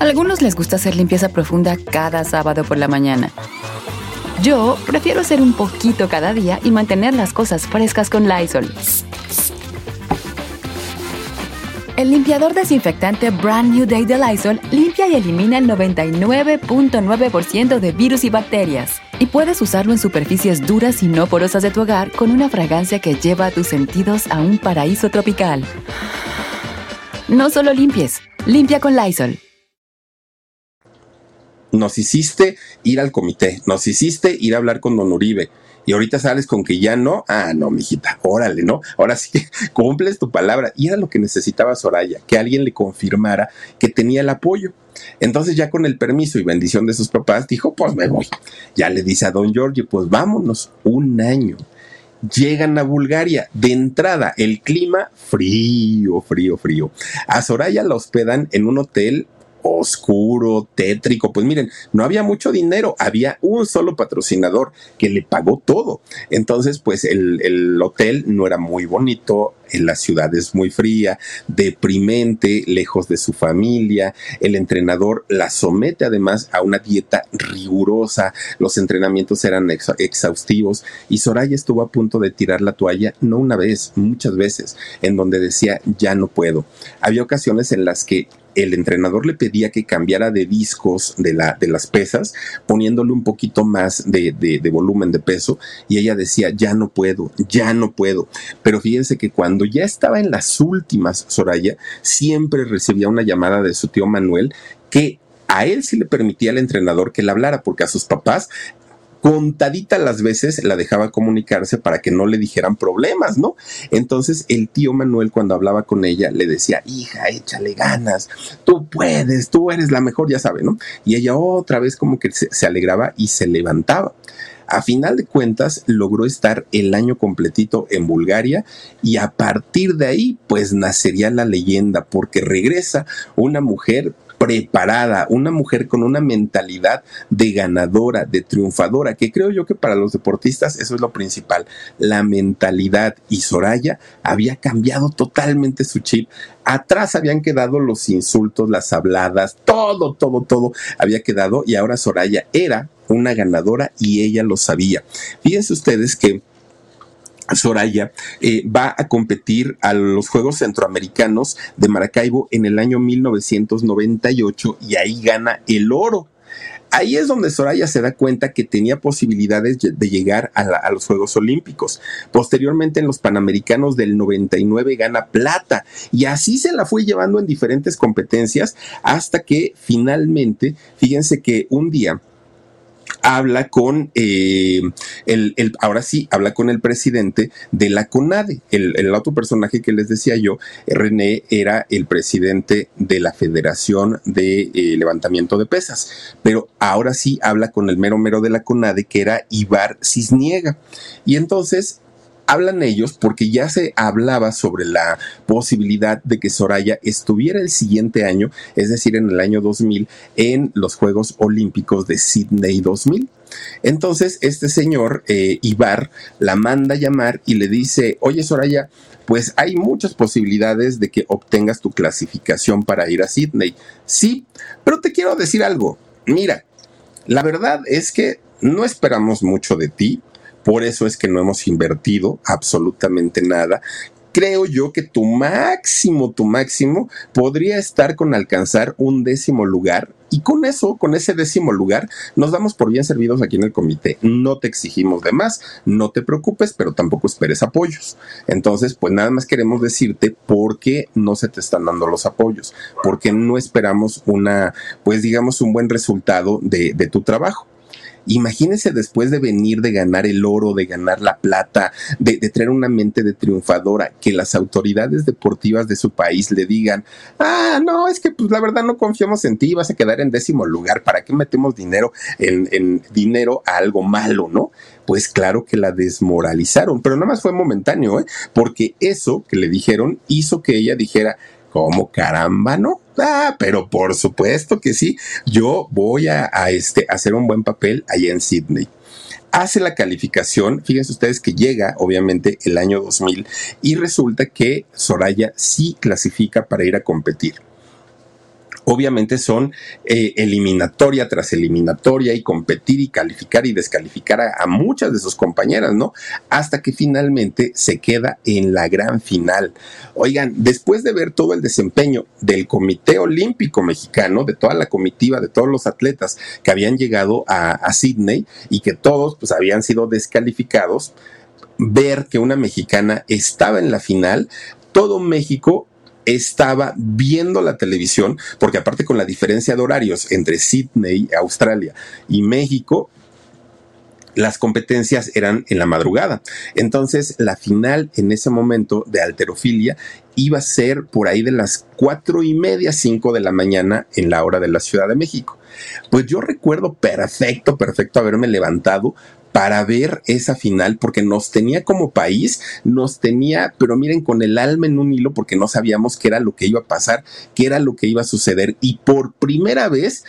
A algunos les gusta hacer limpieza profunda cada sábado por la mañana. Yo prefiero hacer un poquito cada día y mantener las cosas frescas con Lysol. El limpiador desinfectante Brand New Day de Lysol limpia y elimina el 99.9% de virus y bacterias. Y puedes usarlo en superficies duras y no porosas de tu hogar con una fragancia que lleva a tus sentidos a un paraíso tropical. No solo limpies, limpia con Lysol. Nos hiciste ir al comité, nos hiciste ir a hablar con Don Uribe y ahorita sales con que ya no, ah, no, mijita, órale, ¿no? Ahora sí cumples tu palabra. Y era lo que necesitaba Soraya, que alguien le confirmara que tenía el apoyo. Entonces ya con el permiso y bendición de sus papás, dijo, pues me voy. Ya le dice a don Giorgio, pues vámonos, un año. Llegan a Bulgaria. De entrada, el clima frío, frío, frío. A Soraya la hospedan en un hotel oscuro, tétrico. Pues miren, no había mucho dinero, había un solo patrocinador que le pagó todo. Entonces, pues el, el hotel no era muy bonito, la ciudad es muy fría, deprimente, lejos de su familia. El entrenador la somete además a una dieta rigurosa, los entrenamientos eran exhaustivos y Soraya estuvo a punto de tirar la toalla, no una vez, muchas veces, en donde decía, ya no puedo. Había ocasiones en las que el entrenador le pedía que cambiara de discos de, la, de las pesas, poniéndole un poquito más de, de, de, volumen de peso, y ella decía, ya no puedo, ya no puedo. Pero fíjense que cuando ya estaba en las últimas, Soraya siempre recibía una llamada de su tío Manuel que a él sí le permitía al entrenador que le hablara, porque a sus papás contadita las veces la dejaba comunicarse para que no le dijeran problemas, ¿no? Entonces el tío Manuel cuando hablaba con ella le decía, hija, échale ganas, tú puedes, tú eres la mejor, ya sabe, ¿no? Y ella otra vez como que se, se alegraba y se levantaba. A final de cuentas, logró estar el año completito en Bulgaria y a partir de ahí, pues nacería la leyenda, porque regresa una mujer preparada, una mujer con una mentalidad de ganadora, de triunfadora, que creo yo que para los deportistas eso es lo principal, la mentalidad. Y Soraya había cambiado totalmente su chip. Atrás habían quedado los insultos, las habladas, todo, todo, todo había quedado y ahora Soraya era una ganadora y ella lo sabía. Fíjense ustedes que Soraya eh, va a competir a los Juegos Centroamericanos de Maracaibo en el año 1998 y ahí gana el oro. Ahí es donde Soraya se da cuenta que tenía posibilidades de llegar a, a, los Juegos Olímpicos. Posteriormente en los Panamericanos del 99 gana plata y así se la fue llevando en diferentes competencias hasta que finalmente, fíjense que un día habla con eh, el, el, ahora sí, habla con el presidente de la CONADE. El, el, otro personaje que les decía yo, René, era el presidente de la Federación de eh, Levantamiento de Pesas. Pero ahora sí habla con el mero mero de la CONADE, que era Ibar Cisniega. Y entonces hablan ellos porque ya se hablaba sobre la posibilidad de que Soraya estuviera el siguiente año, es decir, en el año 2000, en los Juegos Olímpicos de Sydney 2000. Entonces, este señor, eh, Ibar, la manda a llamar y le dice, oye Soraya, pues hay muchas posibilidades de que obtengas tu clasificación para ir a Sydney. Sí, pero te quiero decir algo. Mira, la verdad es que no esperamos mucho de ti. Por eso es que no hemos invertido absolutamente nada. Creo yo que tu máximo, tu máximo podría estar con alcanzar un décimo lugar y con eso, con ese décimo lugar, nos damos por bien servidos aquí en el comité. No te exigimos de más, no te preocupes, pero tampoco esperes apoyos. Entonces, pues nada más queremos decirte por qué no se te están dando los apoyos, porque no esperamos una, pues digamos, un buen resultado de, de tu trabajo. Imagínense después de venir, de ganar el oro, de ganar la plata, de, de, tener una mente de triunfadora, que las autoridades deportivas de su país le digan, ah, no, es que pues la verdad no confiamos en ti, vas a quedar en décimo lugar, ¿para qué metemos dinero en, en dinero a algo malo, no? Pues claro que la desmoralizaron, pero nada más fue momentáneo, ¿eh? porque eso que le dijeron hizo que ella dijera, ¿cómo caramba, no? Ah, pero por supuesto que sí. Yo voy a, a este, hacer un buen papel allá en Sydney hace la calificación, fíjense ustedes que llega obviamente el año 2000 y resulta que Soraya sí clasifica para ir a competir obviamente son eh, eliminatoria tras eliminatoria y competir y calificar y descalificar a, muchas de sus compañeras, ¿no? Hasta que finalmente se queda en la gran final. Oigan, después de ver todo el desempeño del Comité Olímpico Mexicano, de toda la comitiva, de todos los atletas que habían llegado a, a Sydney y que todos pues habían sido descalificados, ver que una mexicana estaba en la final, todo México estaba viendo la televisión, porque aparte con la diferencia de horarios entre Sydney, Australia y México, las competencias eran en la madrugada. Entonces, la final en ese momento de alterofilia iba a ser por ahí de las cuatro y media, cinco de la mañana en la hora de la Ciudad de México. Pues yo recuerdo perfecto, perfecto haberme levantado para ver esa final, porque nos tenía como país, nos tenía, pero miren, con el alma en un hilo, porque no sabíamos qué era lo que iba a pasar, qué era lo que iba a suceder. Y por primera vez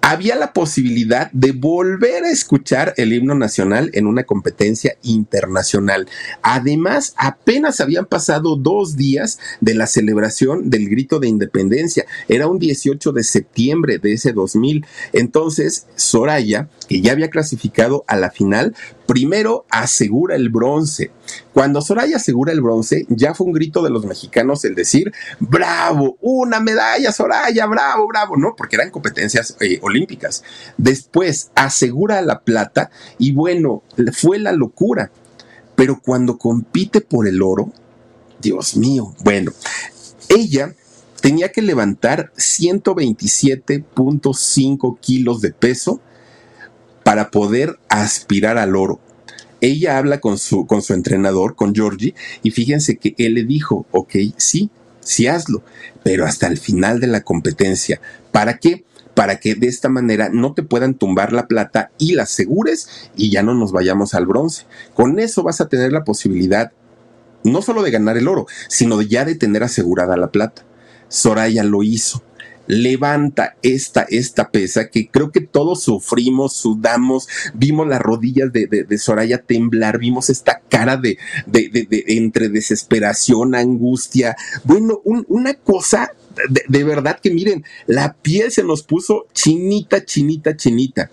había la posibilidad de volver a escuchar el himno nacional en una competencia internacional. Además, apenas habían pasado dos días de la celebración del grito de independencia. Era un 18 de septiembre de ese 2000. Entonces, Soraya, que ya había clasificado a la final, primero asegura el bronce. Cuando Soraya asegura el bronce, ya fue un grito de los mexicanos el decir, bravo, una medalla, Soraya, bravo, bravo, ¿no? Porque eran competencias eh, olímpicas. Después asegura la plata y bueno, fue la locura. Pero cuando compite por el oro, Dios mío, bueno, ella tenía que levantar 127.5 kilos de peso para poder aspirar al oro. Ella habla con su, con su entrenador, con Georgie, y fíjense que él le dijo, ok, sí, sí hazlo, pero hasta el final de la competencia. ¿Para qué? Para que de esta manera no te puedan tumbar la plata y la asegures y ya no nos vayamos al bronce. Con eso vas a tener la posibilidad no solo de ganar el oro, sino ya de tener asegurada la plata. Soraya lo hizo levanta esta, esta pesa que creo que todos sufrimos, sudamos, vimos las rodillas de, de, Soraya temblar, vimos esta cara de, de, entre desesperación, angustia. Bueno, una cosa de, verdad que miren, la piel se nos puso chinita, chinita, chinita.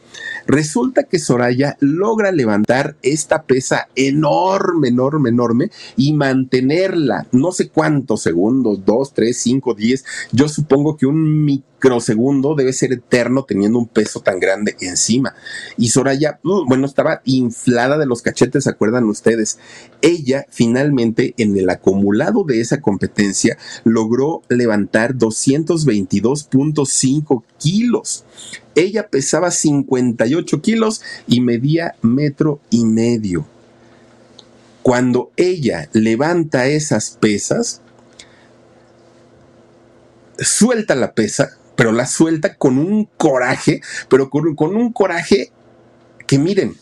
Resulta que Soraya logra levantar esta pesa enorme, enorme, enorme y mantenerla no sé cuántos segundos, dos, tres, cinco, diez. Yo supongo que un microsegundo debe ser eterno teniendo un peso tan grande encima. Y Soraya, mm, bueno, estaba inflada de los cachetes, ¿se acuerdan ustedes? Ella finalmente en el acumulado de esa competencia logró levantar 222.5 kilos. Ella pesaba 58 kilos y medía metro y medio. Cuando ella levanta esas pesas, suelta la pesa, pero la suelta con un coraje, pero con, un coraje que miren,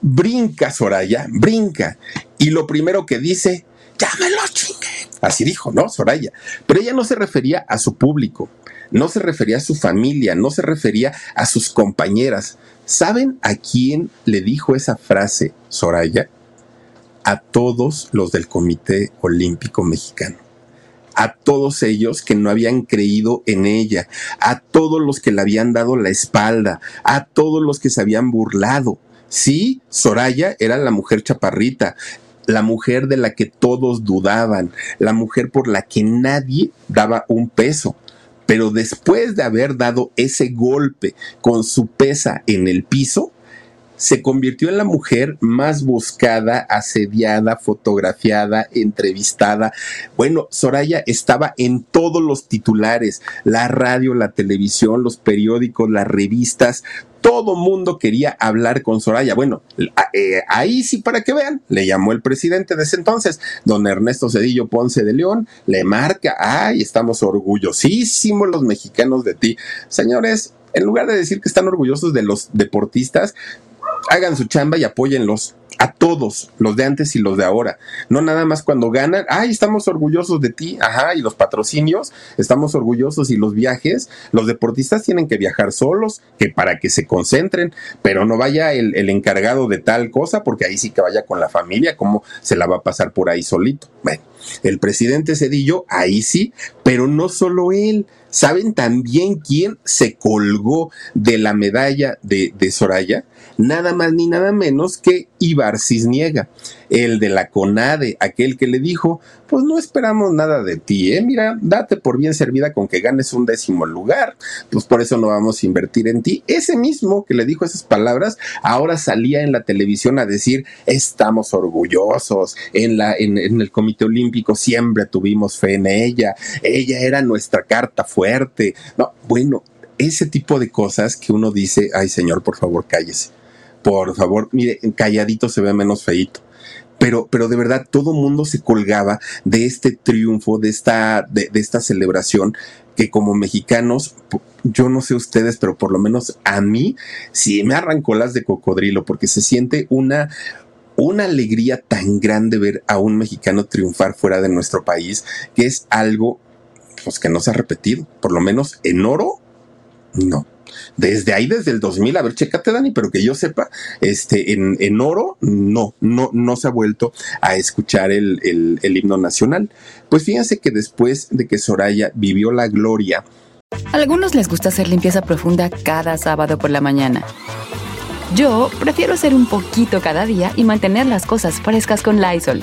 brinca Soraya, brinca, y lo primero que dice, ya me lo chingué. Así dijo, ¿no? Soraya. Pero ella no se refería a su público, no se refería a su familia, no se refería a sus compañeras. ¿Saben a quién le dijo esa frase Soraya? A todos los del Comité Olímpico Mexicano. A todos ellos que no habían creído en ella, a todos los que le habían dado la espalda, a todos los que se habían burlado. Sí, Soraya era la mujer chaparrita, la mujer de la que todos dudaban, la mujer por la que nadie daba un peso. Pero después de haber dado ese golpe con su pesa en el piso, se convirtió en la mujer más buscada, asediada, fotografiada, entrevistada. Bueno, Soraya estaba en todos los titulares, la radio, la televisión, los periódicos, las revistas, todo mundo quería hablar con Soraya. Bueno, eh, ahí sí para que vean, le llamó el presidente de ese entonces, don Ernesto Cedillo Ponce de León, le marca, ay, estamos orgullosísimos los mexicanos de ti. Señores, en lugar de decir que están orgullosos de los deportistas, hagan su chamba y apóyenlos a todos, los de antes y los de ahora. No nada más cuando ganan, ay, estamos orgullosos de ti, ajá, y los patrocinios, estamos orgullosos y los viajes, los deportistas tienen que viajar solos, que para que se concentren, pero no vaya el, encargado de tal cosa, porque ahí sí que vaya con la familia, como se la va a pasar por ahí solito. Bueno, el presidente Cedillo, ahí sí, pero no solo él. ¿Saben también quién se colgó de la medalla de Soraya? Nada más ni nada menos que Ibar Cisniega, el de la CONADE, aquel que le dijo, pues no esperamos nada de ti, ¿eh? Mira, date por bien servida con que ganes un décimo lugar, pues por eso no vamos a invertir en ti. Ese mismo que le dijo esas palabras, ahora salía en la televisión a decir, estamos orgullosos, en, la, en, en el Comité Olímpico siempre tuvimos fe en ella, ella era nuestra carta fuerte. No, bueno, ese tipo de cosas que uno dice, ay señor, por favor, cállese por favor, mire, calladito se ve menos feito. Pero, pero de verdad todo mundo se colgaba de este triunfo, de esta, de, de esta celebración que como mexicanos, yo no sé ustedes, pero por lo menos a mí sí me arrancó las de cocodrilo porque se siente una, una alegría tan grande ver a un mexicano triunfar fuera de nuestro país, que es algo pues, que no se ha repetido, por lo menos en oro, no. Desde ahí, desde el 2000, a ver, chécate, Dani, pero que yo sepa, este, en, en oro, no, no, no se ha vuelto a escuchar el, el, el himno nacional. Pues fíjense que después de que Soraya vivió la gloria. A algunos les gusta hacer limpieza profunda cada sábado por la mañana. Yo prefiero hacer un poquito cada día y mantener las cosas frescas con Lysol.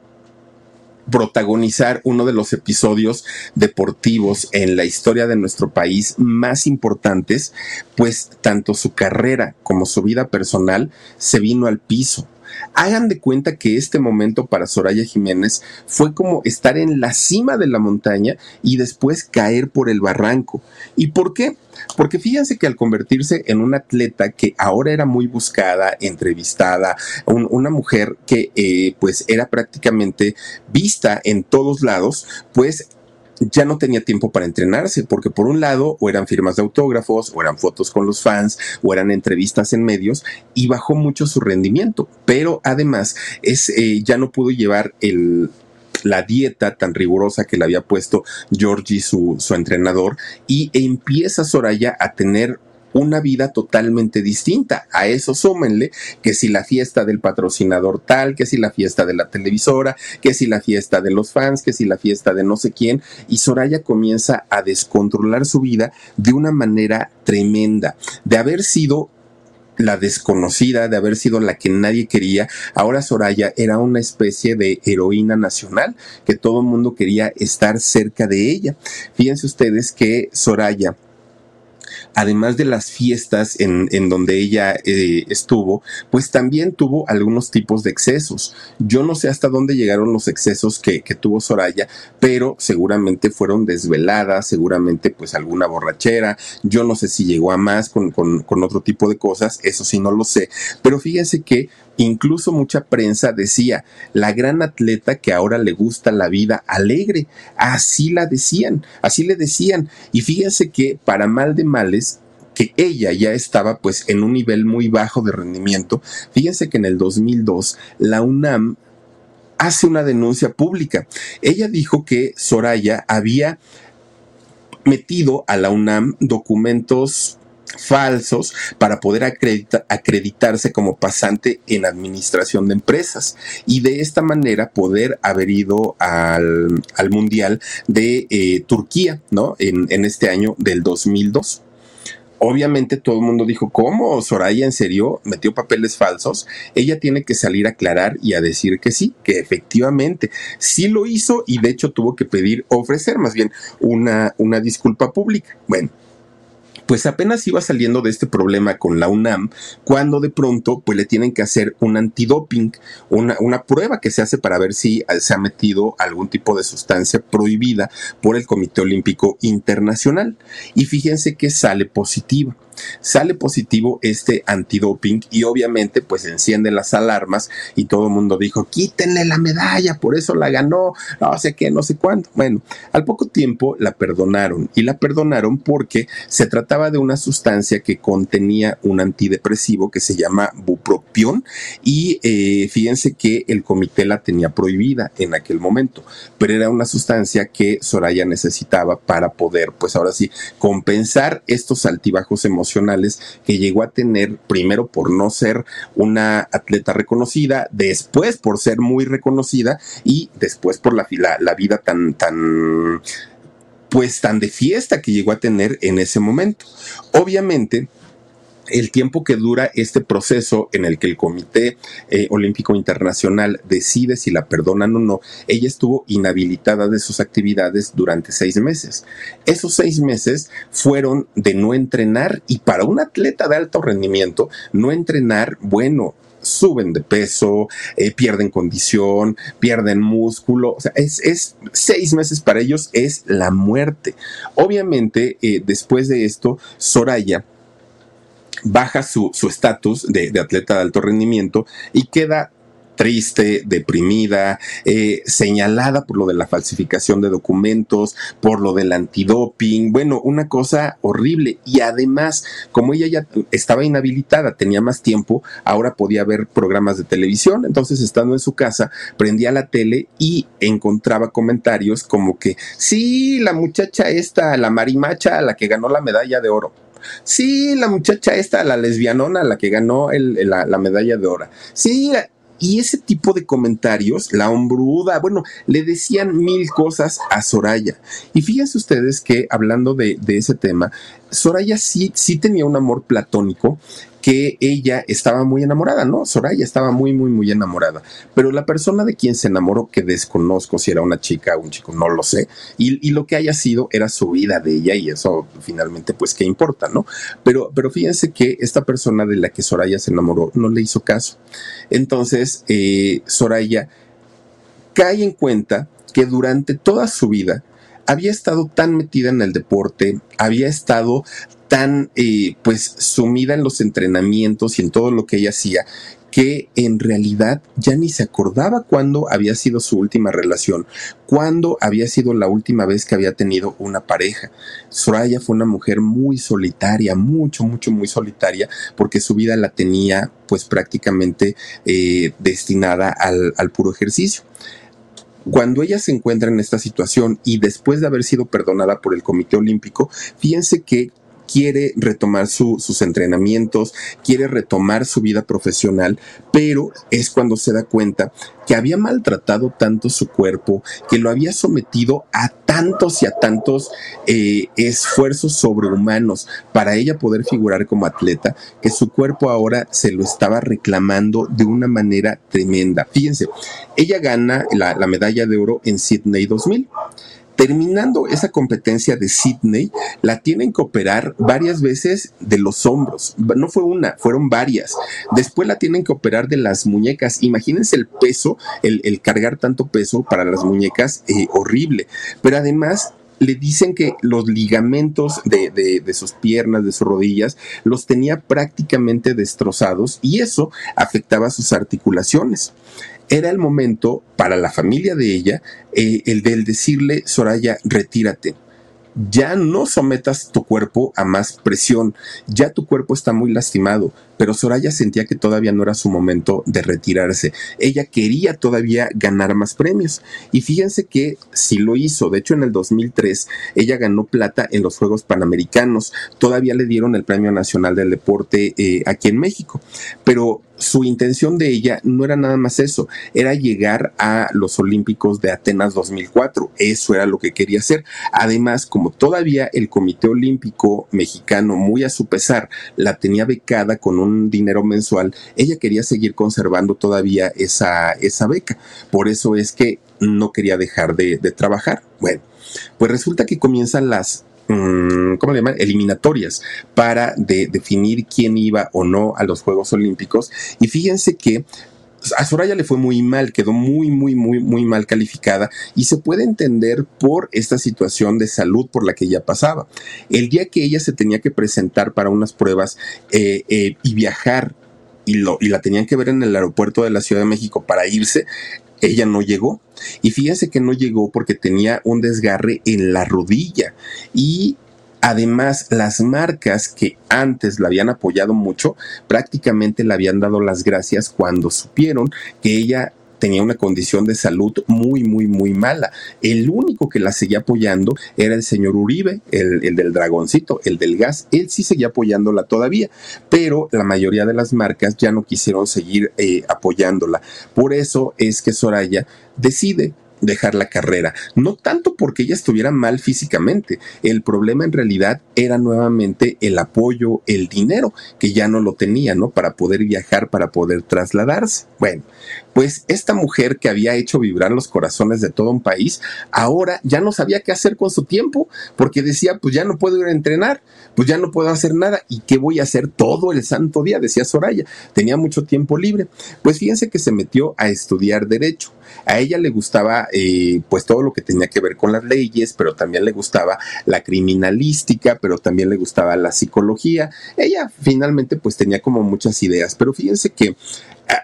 protagonizar uno de los episodios deportivos en la historia de nuestro país más importantes, pues tanto su carrera como su vida personal se vino al piso. Hagan de cuenta que este momento para Soraya Jiménez fue como estar en la cima de la montaña y después caer por el barranco. ¿Y por qué? Porque fíjense que al convertirse en una atleta que ahora era muy buscada, entrevistada, una mujer que eh, pues era prácticamente vista en todos lados, pues ya no tenía tiempo para entrenarse, porque por un lado, o eran firmas de autógrafos, o eran fotos con los fans, o eran entrevistas en medios, y bajó mucho su rendimiento. Pero además, es, eh, ya no pudo llevar el, la dieta tan rigurosa que le había puesto Georgie, su, su entrenador, y empieza Soraya a tener una vida totalmente distinta. A eso súmenle que si la fiesta del patrocinador tal, que si la fiesta de la televisora, que si la fiesta de los fans, que si la fiesta de no sé quién, y Soraya comienza a descontrolar su vida de una manera tremenda, de haber sido la desconocida, de haber sido la que nadie quería, ahora Soraya era una especie de heroína nacional, que todo el mundo quería estar cerca de ella. Fíjense ustedes que Soraya además de las fiestas en, en donde ella eh, estuvo, pues también tuvo algunos tipos de excesos. Yo no sé hasta dónde llegaron los excesos que, que tuvo Soraya, pero seguramente fueron desveladas, seguramente pues alguna borrachera, yo no sé si llegó a más con, con, con otro tipo de cosas, eso sí no lo sé, pero fíjense que Incluso mucha prensa decía, la gran atleta que ahora le gusta la vida alegre. Así la decían, así le decían. Y fíjense que para mal de males, que ella ya estaba pues en un nivel muy bajo de rendimiento. Fíjense que en el 2002 la UNAM hace una denuncia pública. Ella dijo que Soraya había metido a la UNAM documentos falsos para poder acreditarse como pasante en administración de empresas y de esta manera poder haber ido al, Mundial de eh, Turquía, ¿no? En, en este año del 2002 obviamente todo el mundo dijo, ¿cómo? Soraya en serio metió papeles falsos. Ella tiene que salir a aclarar y a decir que sí, que efectivamente sí lo hizo y de hecho tuvo que pedir, ofrecer más bien una, una disculpa pública. Bueno, pues apenas iba saliendo de este problema con la UNAM, cuando de pronto pues le tienen que hacer un antidoping, una, una prueba que se hace para ver si se ha metido algún tipo de sustancia prohibida por el Comité Olímpico Internacional. Y fíjense que sale positiva sale positivo este antidoping y obviamente pues enciende las alarmas y todo el mundo dijo, quítenle la medalla, por eso la ganó, no sé qué, no sé cuánto. Bueno, al poco tiempo la perdonaron y la perdonaron porque se trataba de una sustancia que contenía un antidepresivo que se llama bupropión y eh, fíjense que el comité la tenía prohibida en aquel momento, pero era una sustancia que Soraya necesitaba para poder pues ahora sí compensar estos altibajos emocionales que llegó a tener primero por no ser una atleta reconocida, después por ser muy reconocida y después por la, la, vida tan, tan, pues tan de fiesta que llegó a tener en ese momento. Obviamente, el tiempo que dura este proceso en el que el Comité eh, Olímpico Internacional decide si la perdonan o no, ella estuvo inhabilitada de sus actividades durante seis meses. Esos seis meses fueron de no entrenar y para un atleta de alto rendimiento, no entrenar, bueno, suben de peso, eh, pierden condición, pierden músculo. O sea, es, seis meses para ellos es la muerte. Obviamente, eh, después de esto, Soraya baja su estatus de, de atleta de alto rendimiento y queda triste, deprimida, eh, señalada por lo de la falsificación de documentos, por lo del antidoping, bueno, una cosa horrible. Y además, como ella ya estaba inhabilitada, tenía más tiempo, ahora podía ver programas de televisión, entonces estando en su casa, prendía la tele y encontraba comentarios como que, sí, la muchacha esta, la marimacha, la que ganó la medalla de oro Sí, la muchacha esta, la lesbianona, la que ganó la, medalla de oro. Sí, y ese tipo de comentarios, la hombruda, bueno, le decían mil cosas a Soraya. Y fíjense ustedes que hablando de, ese tema, Soraya sí, sí tenía un amor platónico que ella estaba muy enamorada, ¿no? Soraya estaba muy, muy, muy enamorada. Pero la persona de quien se enamoró, que desconozco si era una chica o un chico, no lo sé, y, lo que haya sido era su vida de ella y eso finalmente, pues, ¿qué importa, no? Pero, pero fíjense que esta persona de la que Soraya se enamoró no le hizo caso. Entonces, eh, Soraya cae en cuenta que durante toda su vida había estado tan metida en el deporte, había estado tan eh, pues sumida en los entrenamientos y en todo lo que ella hacía que en realidad ya ni se acordaba cuándo había sido su última relación, cuándo había sido la última vez que había tenido una pareja. Soraya fue una mujer muy solitaria, mucho, mucho, muy solitaria, porque su vida la tenía pues prácticamente eh, destinada al, al puro ejercicio. Cuando ella se encuentra en esta situación y después de haber sido perdonada por el Comité Olímpico, fíjense que quiere retomar sus entrenamientos, quiere retomar su vida profesional, pero es cuando se da cuenta que había maltratado tanto su cuerpo, que lo había sometido a tantos y a tantos eh, esfuerzos sobrehumanos para ella poder figurar como atleta, que su cuerpo ahora se lo estaba reclamando de una manera tremenda. Fíjense, ella gana la, la medalla de oro en Sydney 2000 terminando esa competencia de Sydney, la tienen que operar varias veces de los hombros. No fue una, fueron varias. Después la tienen que operar de las muñecas. Imagínense el peso, el, cargar tanto peso para las muñecas, eh, horrible. Pero además le dicen que los ligamentos de, de, sus piernas, de sus rodillas, los tenía prácticamente destrozados y eso afectaba sus articulaciones era el momento para la familia de ella eh, el del decirle, Soraya, retírate. Ya no sometas tu cuerpo a más presión, ya tu cuerpo está muy lastimado, pero Soraya sentía que todavía no era su momento de retirarse. Ella quería todavía ganar más premios. Y fíjense que si lo hizo, de hecho en el 2003 ella ganó plata en los Juegos Panamericanos, todavía le dieron el Premio Nacional del Deporte eh, aquí en México, pero su intención de ella no era nada más eso, era llegar a los Olímpicos de Atenas 2004, eso era lo que quería hacer. Además, como todavía el Comité Olímpico Mexicano, muy a su pesar, la tenía becada con un dinero mensual, ella quería seguir conservando todavía esa, esa beca. Por eso es que no quería dejar de, trabajar. Bueno, pues resulta que comienzan las Mm, ¿cómo le llaman? Eliminatorias para definir quién iba o no a los Juegos Olímpicos. Y fíjense que a Soraya le fue muy mal, quedó muy, muy, muy, muy mal calificada y se puede entender por esta situación de salud por la que ella pasaba. El día que ella se tenía que presentar para unas pruebas eh, eh, y viajar y, y la tenían que ver en el aeropuerto de la Ciudad de México para irse, ella no llegó. Y fíjense que no llegó porque tenía un desgarre en la rodilla. Y Además, las marcas que antes la habían apoyado mucho, prácticamente le habían dado las gracias cuando supieron que ella tenía una condición de salud muy, muy, muy mala. El único que la seguía apoyando era el señor Uribe, el, del dragoncito, el del gas. Él sí seguía apoyándola todavía, pero la mayoría de las marcas ya no quisieron seguir eh, apoyándola. Por eso es que Soraya decide dejar la carrera. No tanto porque ella estuviera mal físicamente, el problema en realidad era nuevamente el apoyo, el dinero, que ya no lo tenía, ¿no? Para poder viajar, para poder trasladarse. Bueno, pues esta mujer que había hecho vibrar los corazones de todo un país, ahora ya no sabía qué hacer con su tiempo, porque decía, pues ya no puedo ir a entrenar, pues ya no puedo hacer nada, ¿y qué voy a hacer todo el santo día? Decía Soraya, tenía mucho tiempo libre. Pues fíjense que se metió a estudiar derecho. A ella le gustaba eh, pues todo lo que tenía que ver con las leyes, pero también le gustaba la criminalística, pero también le gustaba la psicología. Ella finalmente pues tenía como muchas ideas, pero fíjense que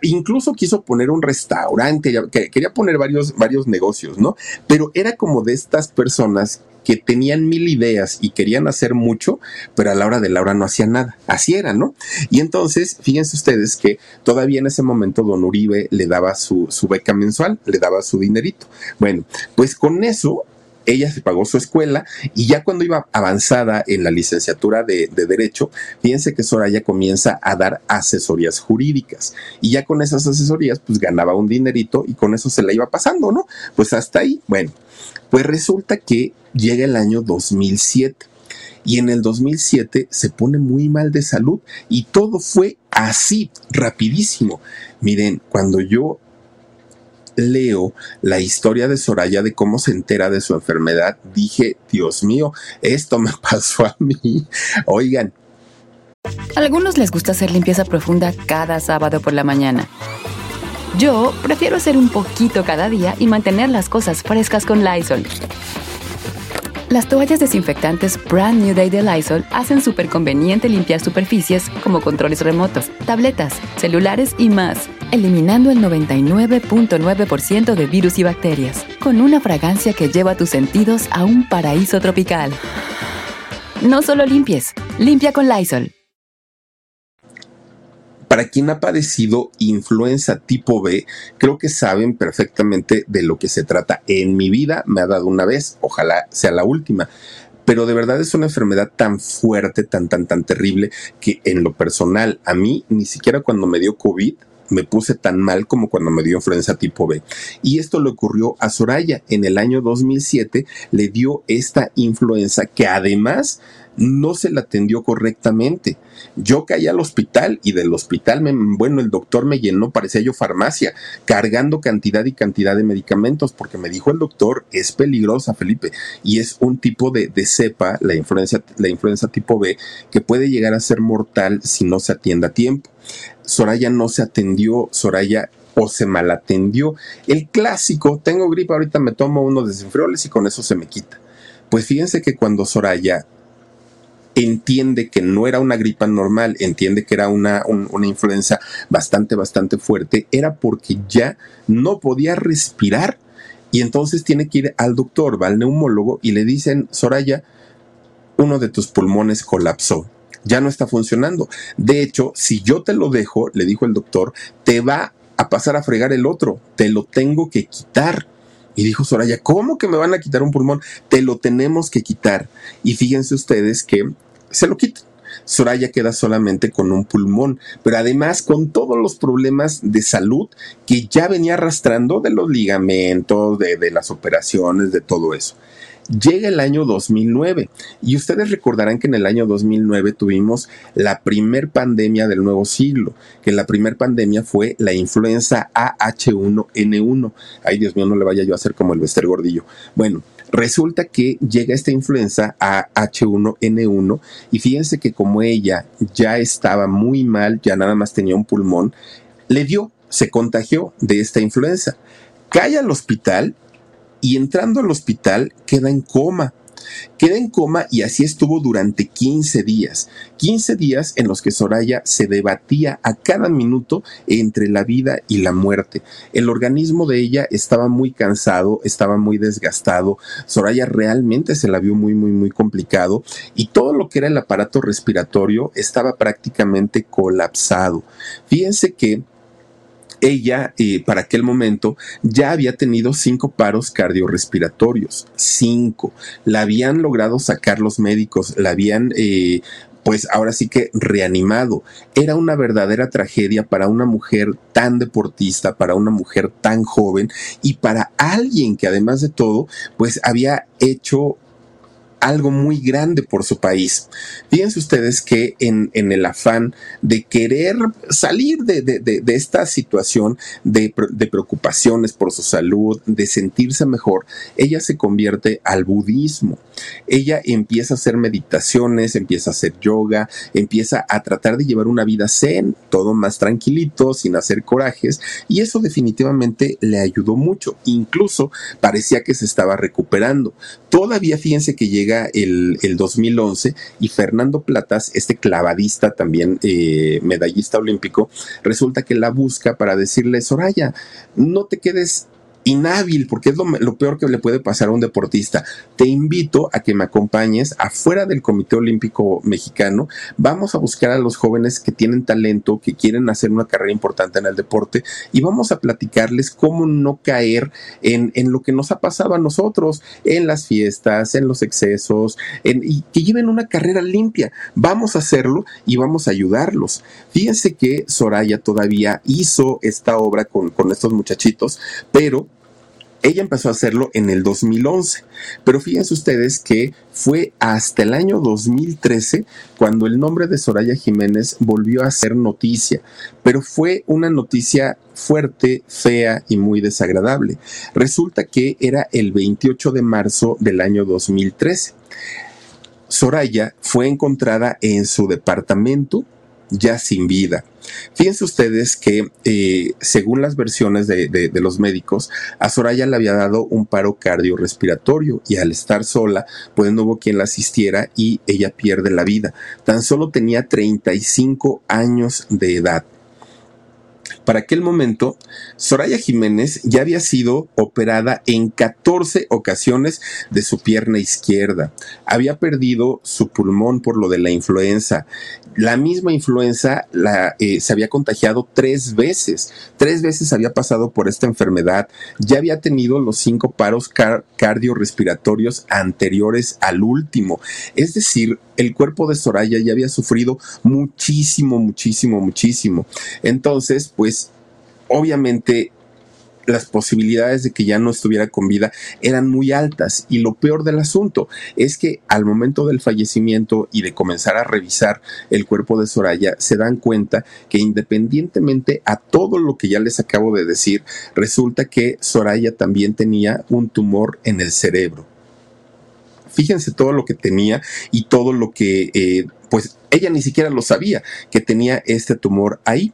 incluso quiso poner un restaurante, quería poner varios, varios negocios, ¿no? Pero era como de estas personas que tenían mil ideas y querían hacer mucho, pero a la hora de la hora no hacían nada. Así era, ¿no? Y entonces, fíjense ustedes que todavía en ese momento don Uribe le daba su, su beca mensual, le daba su dinerito. Bueno, pues con eso ella se pagó su escuela y ya cuando iba avanzada en la licenciatura de, Derecho, fíjense que Soraya comienza a dar asesorías jurídicas y ya con esas asesorías pues ganaba un dinerito y con eso se la iba pasando, ¿no? Pues hasta ahí, bueno, pues resulta que llega el año 2007 y en el 2007 se pone muy mal de salud y todo fue así, rapidísimo. Miren, cuando yo leo la historia de Soraya de cómo se entera de su enfermedad, dije, Dios mío, esto me pasó a mí. Oigan. A algunos les gusta hacer limpieza profunda cada sábado por la mañana. Yo prefiero hacer un poquito cada día y mantener las cosas frescas con Lysol. Las toallas desinfectantes Brand New Day de Lysol hacen súper conveniente limpiar superficies como controles remotos, tabletas, celulares y más, eliminando el 99.9% de virus y bacterias, con una fragancia que lleva tus sentidos a un paraíso tropical. No solo limpies, limpia con Lysol. Para quien ha padecido influenza tipo B, creo que saben perfectamente de lo que se trata. En mi vida me ha dado una vez, ojalá sea la última pero de verdad es una enfermedad tan fuerte, tan, tan, tan terrible, que en lo personal, a mí, ni siquiera cuando me dio COVID, me puse tan mal como cuando me dio influenza tipo B. Y esto le ocurrió a Soraya. En el año 2007 le dio esta influenza que además no se la atendió correctamente. Yo caí al hospital y del hospital, me, bueno, el doctor me llenó, parecía yo farmacia, cargando cantidad y cantidad de medicamentos, porque me dijo el doctor, es peligrosa, Felipe, y es un tipo de, de cepa, la influenza, la influenza tipo B, que puede llegar a ser mortal si no se atiende a tiempo. Soraya no se atendió, Soraya o se malatendió. El clásico, tengo gripe, ahorita me tomo unos desenfrioles y con eso se me quita. Pues fíjense que cuando Soraya entiende que no era una gripa normal, entiende que era una, una influenza bastante, bastante fuerte, era porque ya no podía respirar. Y entonces tiene que ir al doctor, va al neumólogo y le dicen, Soraya, uno de tus pulmones colapsó, ya no está funcionando. De hecho, si yo te lo dejo, le dijo el doctor, te va a pasar a fregar el otro, te lo tengo que quitar. Y dijo Soraya, ¿cómo que me van a quitar un pulmón? Te lo tenemos que quitar. Y fíjense ustedes que se lo quitan. Soraya queda solamente con un pulmón, pero además con todos los problemas de salud que ya venía arrastrando de los ligamentos, de, de las operaciones, de todo eso. Llega el año 2009 y ustedes recordarán que en el año 2009 tuvimos la primer pandemia del nuevo siglo, que la primer pandemia fue la influenza AH1N1. Ay, Dios mío, no le vaya yo a hacer como el Bester Gordillo. Bueno, Resulta que llega esta influenza a H1N1 y fíjense que como ella ya estaba muy mal, ya nada más tenía un pulmón, le dio, se contagió de esta influenza. Cae al hospital y entrando al hospital queda en coma. Queda en coma y así estuvo durante 15 días. 15 días en los que Soraya se debatía a cada minuto entre la vida y la muerte. El organismo de ella estaba muy cansado, estaba muy desgastado. Soraya realmente se la vio muy, muy, muy complicado y todo lo que era el aparato respiratorio estaba prácticamente colapsado. Fíjense que ella, eh, para aquel momento, ya había tenido cinco paros cardiorrespiratorios, cinco. La habían logrado sacar los médicos, la habían eh, pues ahora sí que reanimado. Era una verdadera tragedia para una mujer tan deportista, para una mujer tan joven y para alguien que además de todo, pues había hecho algo muy grande por su país. Fíjense ustedes que en, el afán de querer salir de, de, esta situación de, preocupaciones por su salud, de sentirse mejor, ella se convierte al budismo. Ella empieza a hacer meditaciones, empieza a hacer yoga, empieza a tratar de llevar una vida zen, todo más tranquilito, sin hacer corajes, y eso definitivamente le ayudó mucho. Incluso parecía que se estaba recuperando. Todavía fíjense que llega el, 2011 y Fernando Platas, este clavadista también eh, medallista olímpico, resulta que la busca para decirle, Soraya, no te quedes inhábil, porque es lo, peor que le puede pasar a un deportista. Te invito a que me acompañes afuera del Comité Olímpico Mexicano. Vamos a buscar a los jóvenes que tienen talento, que quieren hacer una carrera importante en el deporte y vamos a platicarles cómo no caer en, en lo que nos ha pasado a nosotros, en las fiestas, en los excesos, y que lleven una carrera limpia. Vamos a hacerlo y vamos a ayudarlos. Fíjense que Soraya todavía hizo esta obra con, con estos muchachitos, pero ella empezó a hacerlo en el 2011, pero fíjense ustedes que fue hasta el año 2013 cuando el nombre de Soraya Jiménez volvió a ser noticia, pero fue una noticia fuerte, fea y muy desagradable. Resulta que era el 28 de marzo del año 2013. Soraya fue encontrada en su departamento ya sin vida. Fíjense ustedes que, eh, según las versiones de, los médicos, a Soraya le había dado un paro cardiorrespiratorio y al estar sola, pues no hubo quien la asistiera y ella pierde la vida. Tan solo tenía 35 años de edad. Para aquel momento, Soraya Jiménez ya había sido operada en 14 ocasiones de su pierna izquierda. Había perdido su pulmón por lo de la influenza. La misma influenza eh, se había contagiado tres veces. Tres veces había pasado por esta enfermedad. Ya había tenido los cinco paros cardiorrespiratorios anteriores al último. Es decir, el cuerpo de Soraya ya había sufrido muchísimo, muchísimo, muchísimo. Entonces, pues, obviamente las posibilidades de que ya no estuviera con vida eran muy altas. Y lo peor del asunto es que al momento del fallecimiento y de comenzar a revisar el cuerpo de Soraya, se dan cuenta que independientemente a todo lo que ya les acabo de decir, resulta que Soraya también tenía un tumor en el cerebro. Fíjense todo lo que tenía y todo lo que, eh, pues ella ni siquiera lo sabía, que tenía este tumor ahí.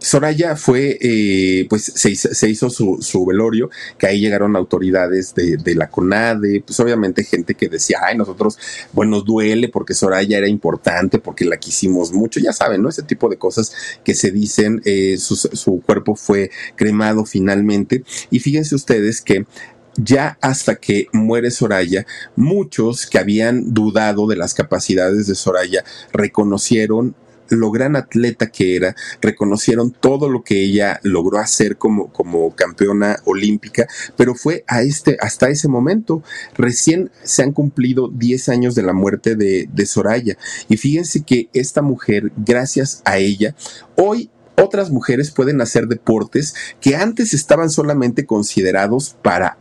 Soraya fue, eh, pues se, hizo su, velorio, que ahí llegaron autoridades de, la CONADE, pues obviamente gente que decía, ay, nosotros, bueno, nos duele porque Soraya era importante, porque la quisimos mucho, ya saben, ¿no? Ese tipo de cosas que se dicen, eh, su, su cuerpo fue cremado finalmente, y fíjense ustedes que ya hasta que muere Soraya, muchos que habían dudado de las capacidades de Soraya reconocieron lo gran atleta que era, reconocieron todo lo que ella logró hacer como, como campeona olímpica, pero fue a este, hasta ese momento. Recién se han cumplido 10 años de la muerte de, de Soraya. Y fíjense que esta mujer, gracias a ella, hoy otras mujeres pueden hacer deportes que antes estaban solamente considerados para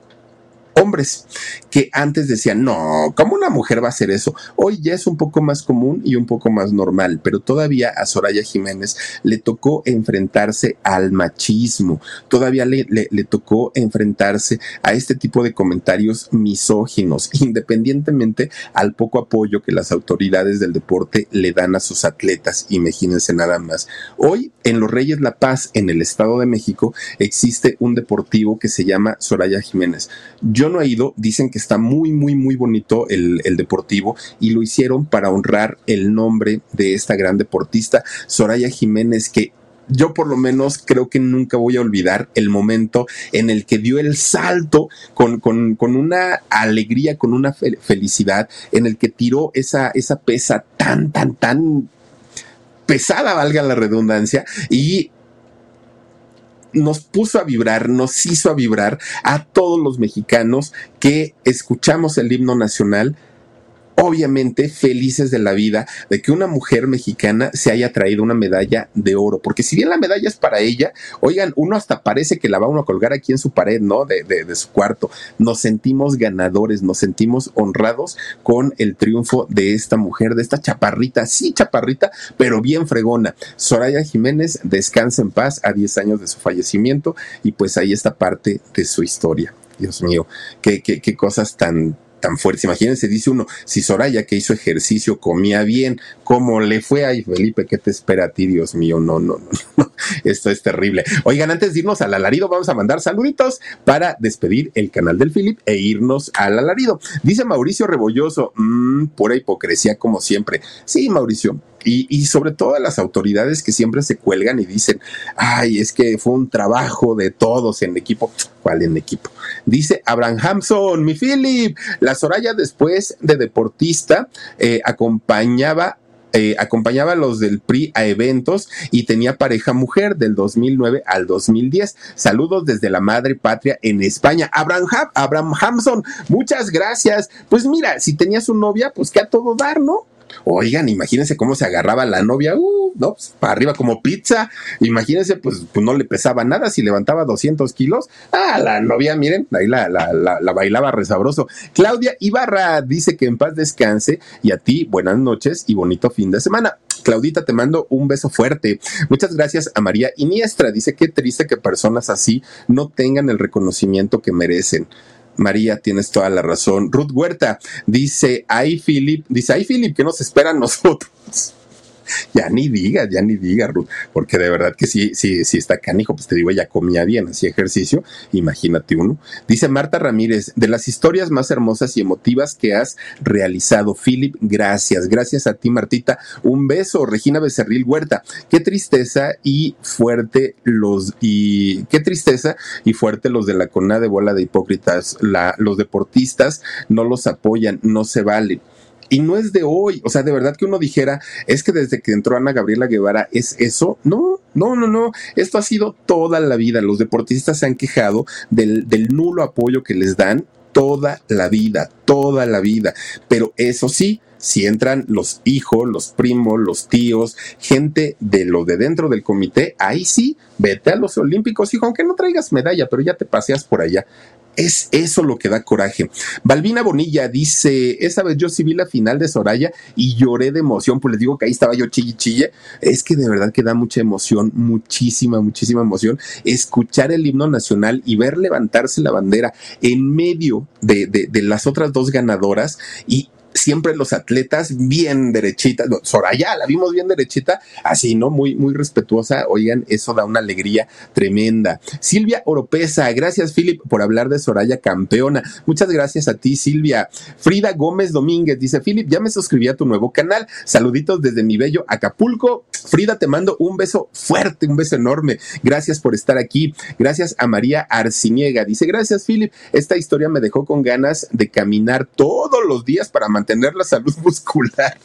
hombres que antes decían, no, ¿cómo una mujer va a hacer eso? Hoy ya es un poco más común y un poco más normal, pero todavía a Soraya Jiménez le tocó enfrentarse al machismo, todavía le, tocó enfrentarse a este tipo de comentarios misóginos, independientemente al poco apoyo que las autoridades del deporte le dan a sus atletas, imagínense nada más. Hoy en Los Reyes La Paz, en el Estado de México, existe un deportivo que se llama Soraya Jiménez. Yo no he ido, dicen que está muy, muy, muy bonito el, el deportivo y lo hicieron para honrar el nombre de esta gran deportista, Soraya Jiménez, que yo por lo menos creo que nunca voy a olvidar el momento en el que dio el salto con, con, con una alegría, con una felicidad, en el que tiró esa, esa pesa tan, tan, tan pesada, valga la redundancia, y nos puso a vibrar, nos hizo a vibrar a todos los mexicanos que escuchamos el himno nacional obviamente felices de la vida de que una mujer mexicana se haya traído una medalla de oro, porque si bien la medalla es para ella, oigan, uno hasta parece que la va uno a colgar aquí en su pared, ¿no? De, de, su cuarto. Nos sentimos ganadores, nos sentimos honrados con el triunfo de esta mujer, de esta chaparrita, sí chaparrita, pero bien fregona. Soraya Jiménez, descansa en paz a 10 años de su fallecimiento y pues ahí está parte de su historia. Dios mío, qué, qué, qué cosas tan, tan fuertes. Imagínense, dice uno, si Soraya que hizo ejercicio comía bien, ¿cómo le fue ahí, Felipe? ¿Qué te espera a ti, Dios mío? No, no, no, no. Esto es terrible. Oigan, antes de irnos al alarido, vamos a mandar saluditos para despedir el canal del Philip e irnos al alarido. Dice Mauricio Rebolloso, mmm, pura hipocresía como siempre. Sí, Mauricio, y, sobre todo a las autoridades que siempre se cuelgan y dicen, ay, es que fue un trabajo de todos en equipo. ¿Cuál en equipo? Dice Abraham Hampson, mi Philip, la Soraya después de deportista eh, acompañaba eh, acompañaba a los del PRI a eventos y tenía pareja mujer del 2009 al 2010. Saludos desde la madre patria en España. Abraham, Abraham Hampson, muchas gracias. Pues mira, si tenías su novia, pues que a todo dar, ¿no? Oigan, imagínense cómo se agarraba la novia, uh, no, pues, para arriba como pizza. Imagínense, pues, pues, no le pesaba nada. Si levantaba 200 kilos, ah, la novia, miren, ahí la, la, la, bailaba resabroso. Claudia Ibarra dice que en paz descanse y a ti, buenas noches y bonito fin de semana. Claudita, te mando un beso fuerte. Muchas gracias a María Iniestra. Dice que triste que personas así no tengan el reconocimiento que merecen. María, tienes toda la razón. Ruth Huerta dice, ay Philip, dice, ay Philip, ¿qué nos esperan nosotros? ya ni diga, ya ni diga, Ruth, porque de verdad que sí, sí, sí está canijo, pues te digo, ella comía bien, hacía ejercicio, imagínate uno. Dice Marta Ramírez, de las historias más hermosas y emotivas que has realizado, Philip, gracias, gracias a ti, Martita, un beso, Regina Becerril Huerta, qué tristeza y fuerte los, y qué tristeza y fuerte los de la cona de bola de hipócritas, la, los deportistas no los apoyan, no se vale y no es de hoy, o sea, de verdad que uno dijera, es que desde que entró Ana Gabriela Guevara es eso, no, no, no, no, esto ha sido toda la vida, los deportistas se han quejado del, del nulo apoyo que les dan toda la vida, toda la vida, pero eso sí, si entran los hijos, los primos, los tíos, gente de lo de dentro del comité, ahí sí, vete a los Olímpicos, hijo, aunque no traigas medalla, pero ya te paseas por allá. Es eso lo que da coraje. Balbina Bonilla dice, esa vez yo sí vi la final de Soraya y lloré de emoción, pues les digo que ahí estaba yo chille chille. Es que de verdad que da mucha emoción, muchísima, muchísima emoción escuchar el himno nacional y ver levantarse la bandera en medio de, de, de las otras dos ganadoras y siempre los atletas bien derechitas. Soraya la vimos bien derechita, así, ¿no? Muy, muy respetuosa. Oigan, eso da una alegría tremenda. Silvia Oropesa, gracias, Philip, por hablar de Soraya campeona. Muchas gracias a ti, Silvia. Frida Gómez Domínguez dice: Philip, ya me suscribí a tu nuevo canal. Saluditos desde mi bello Acapulco. Frida, te mando un beso fuerte, un beso enorme. Gracias por estar aquí. Gracias a María Arciniega. Dice: Gracias, Philip. Esta historia me dejó con ganas de caminar todos los días para mantener tener la salud muscular.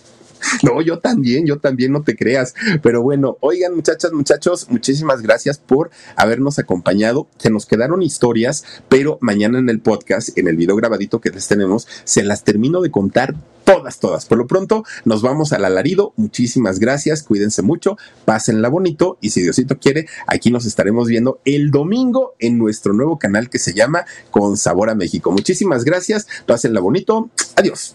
No, yo también, yo también, no te creas. Pero bueno, oigan muchachas, muchachos, muchísimas gracias por habernos acompañado. Se nos quedaron historias, pero mañana en el podcast, en el video grabadito que les tenemos, se las termino de contar todas, todas. Por lo pronto, nos vamos al alarido. Muchísimas gracias, cuídense mucho, pásenla bonito y si Diosito quiere, aquí nos estaremos viendo el domingo en nuestro nuevo canal que se llama Con Sabor a México. Muchísimas gracias, pásenla bonito. Adiós.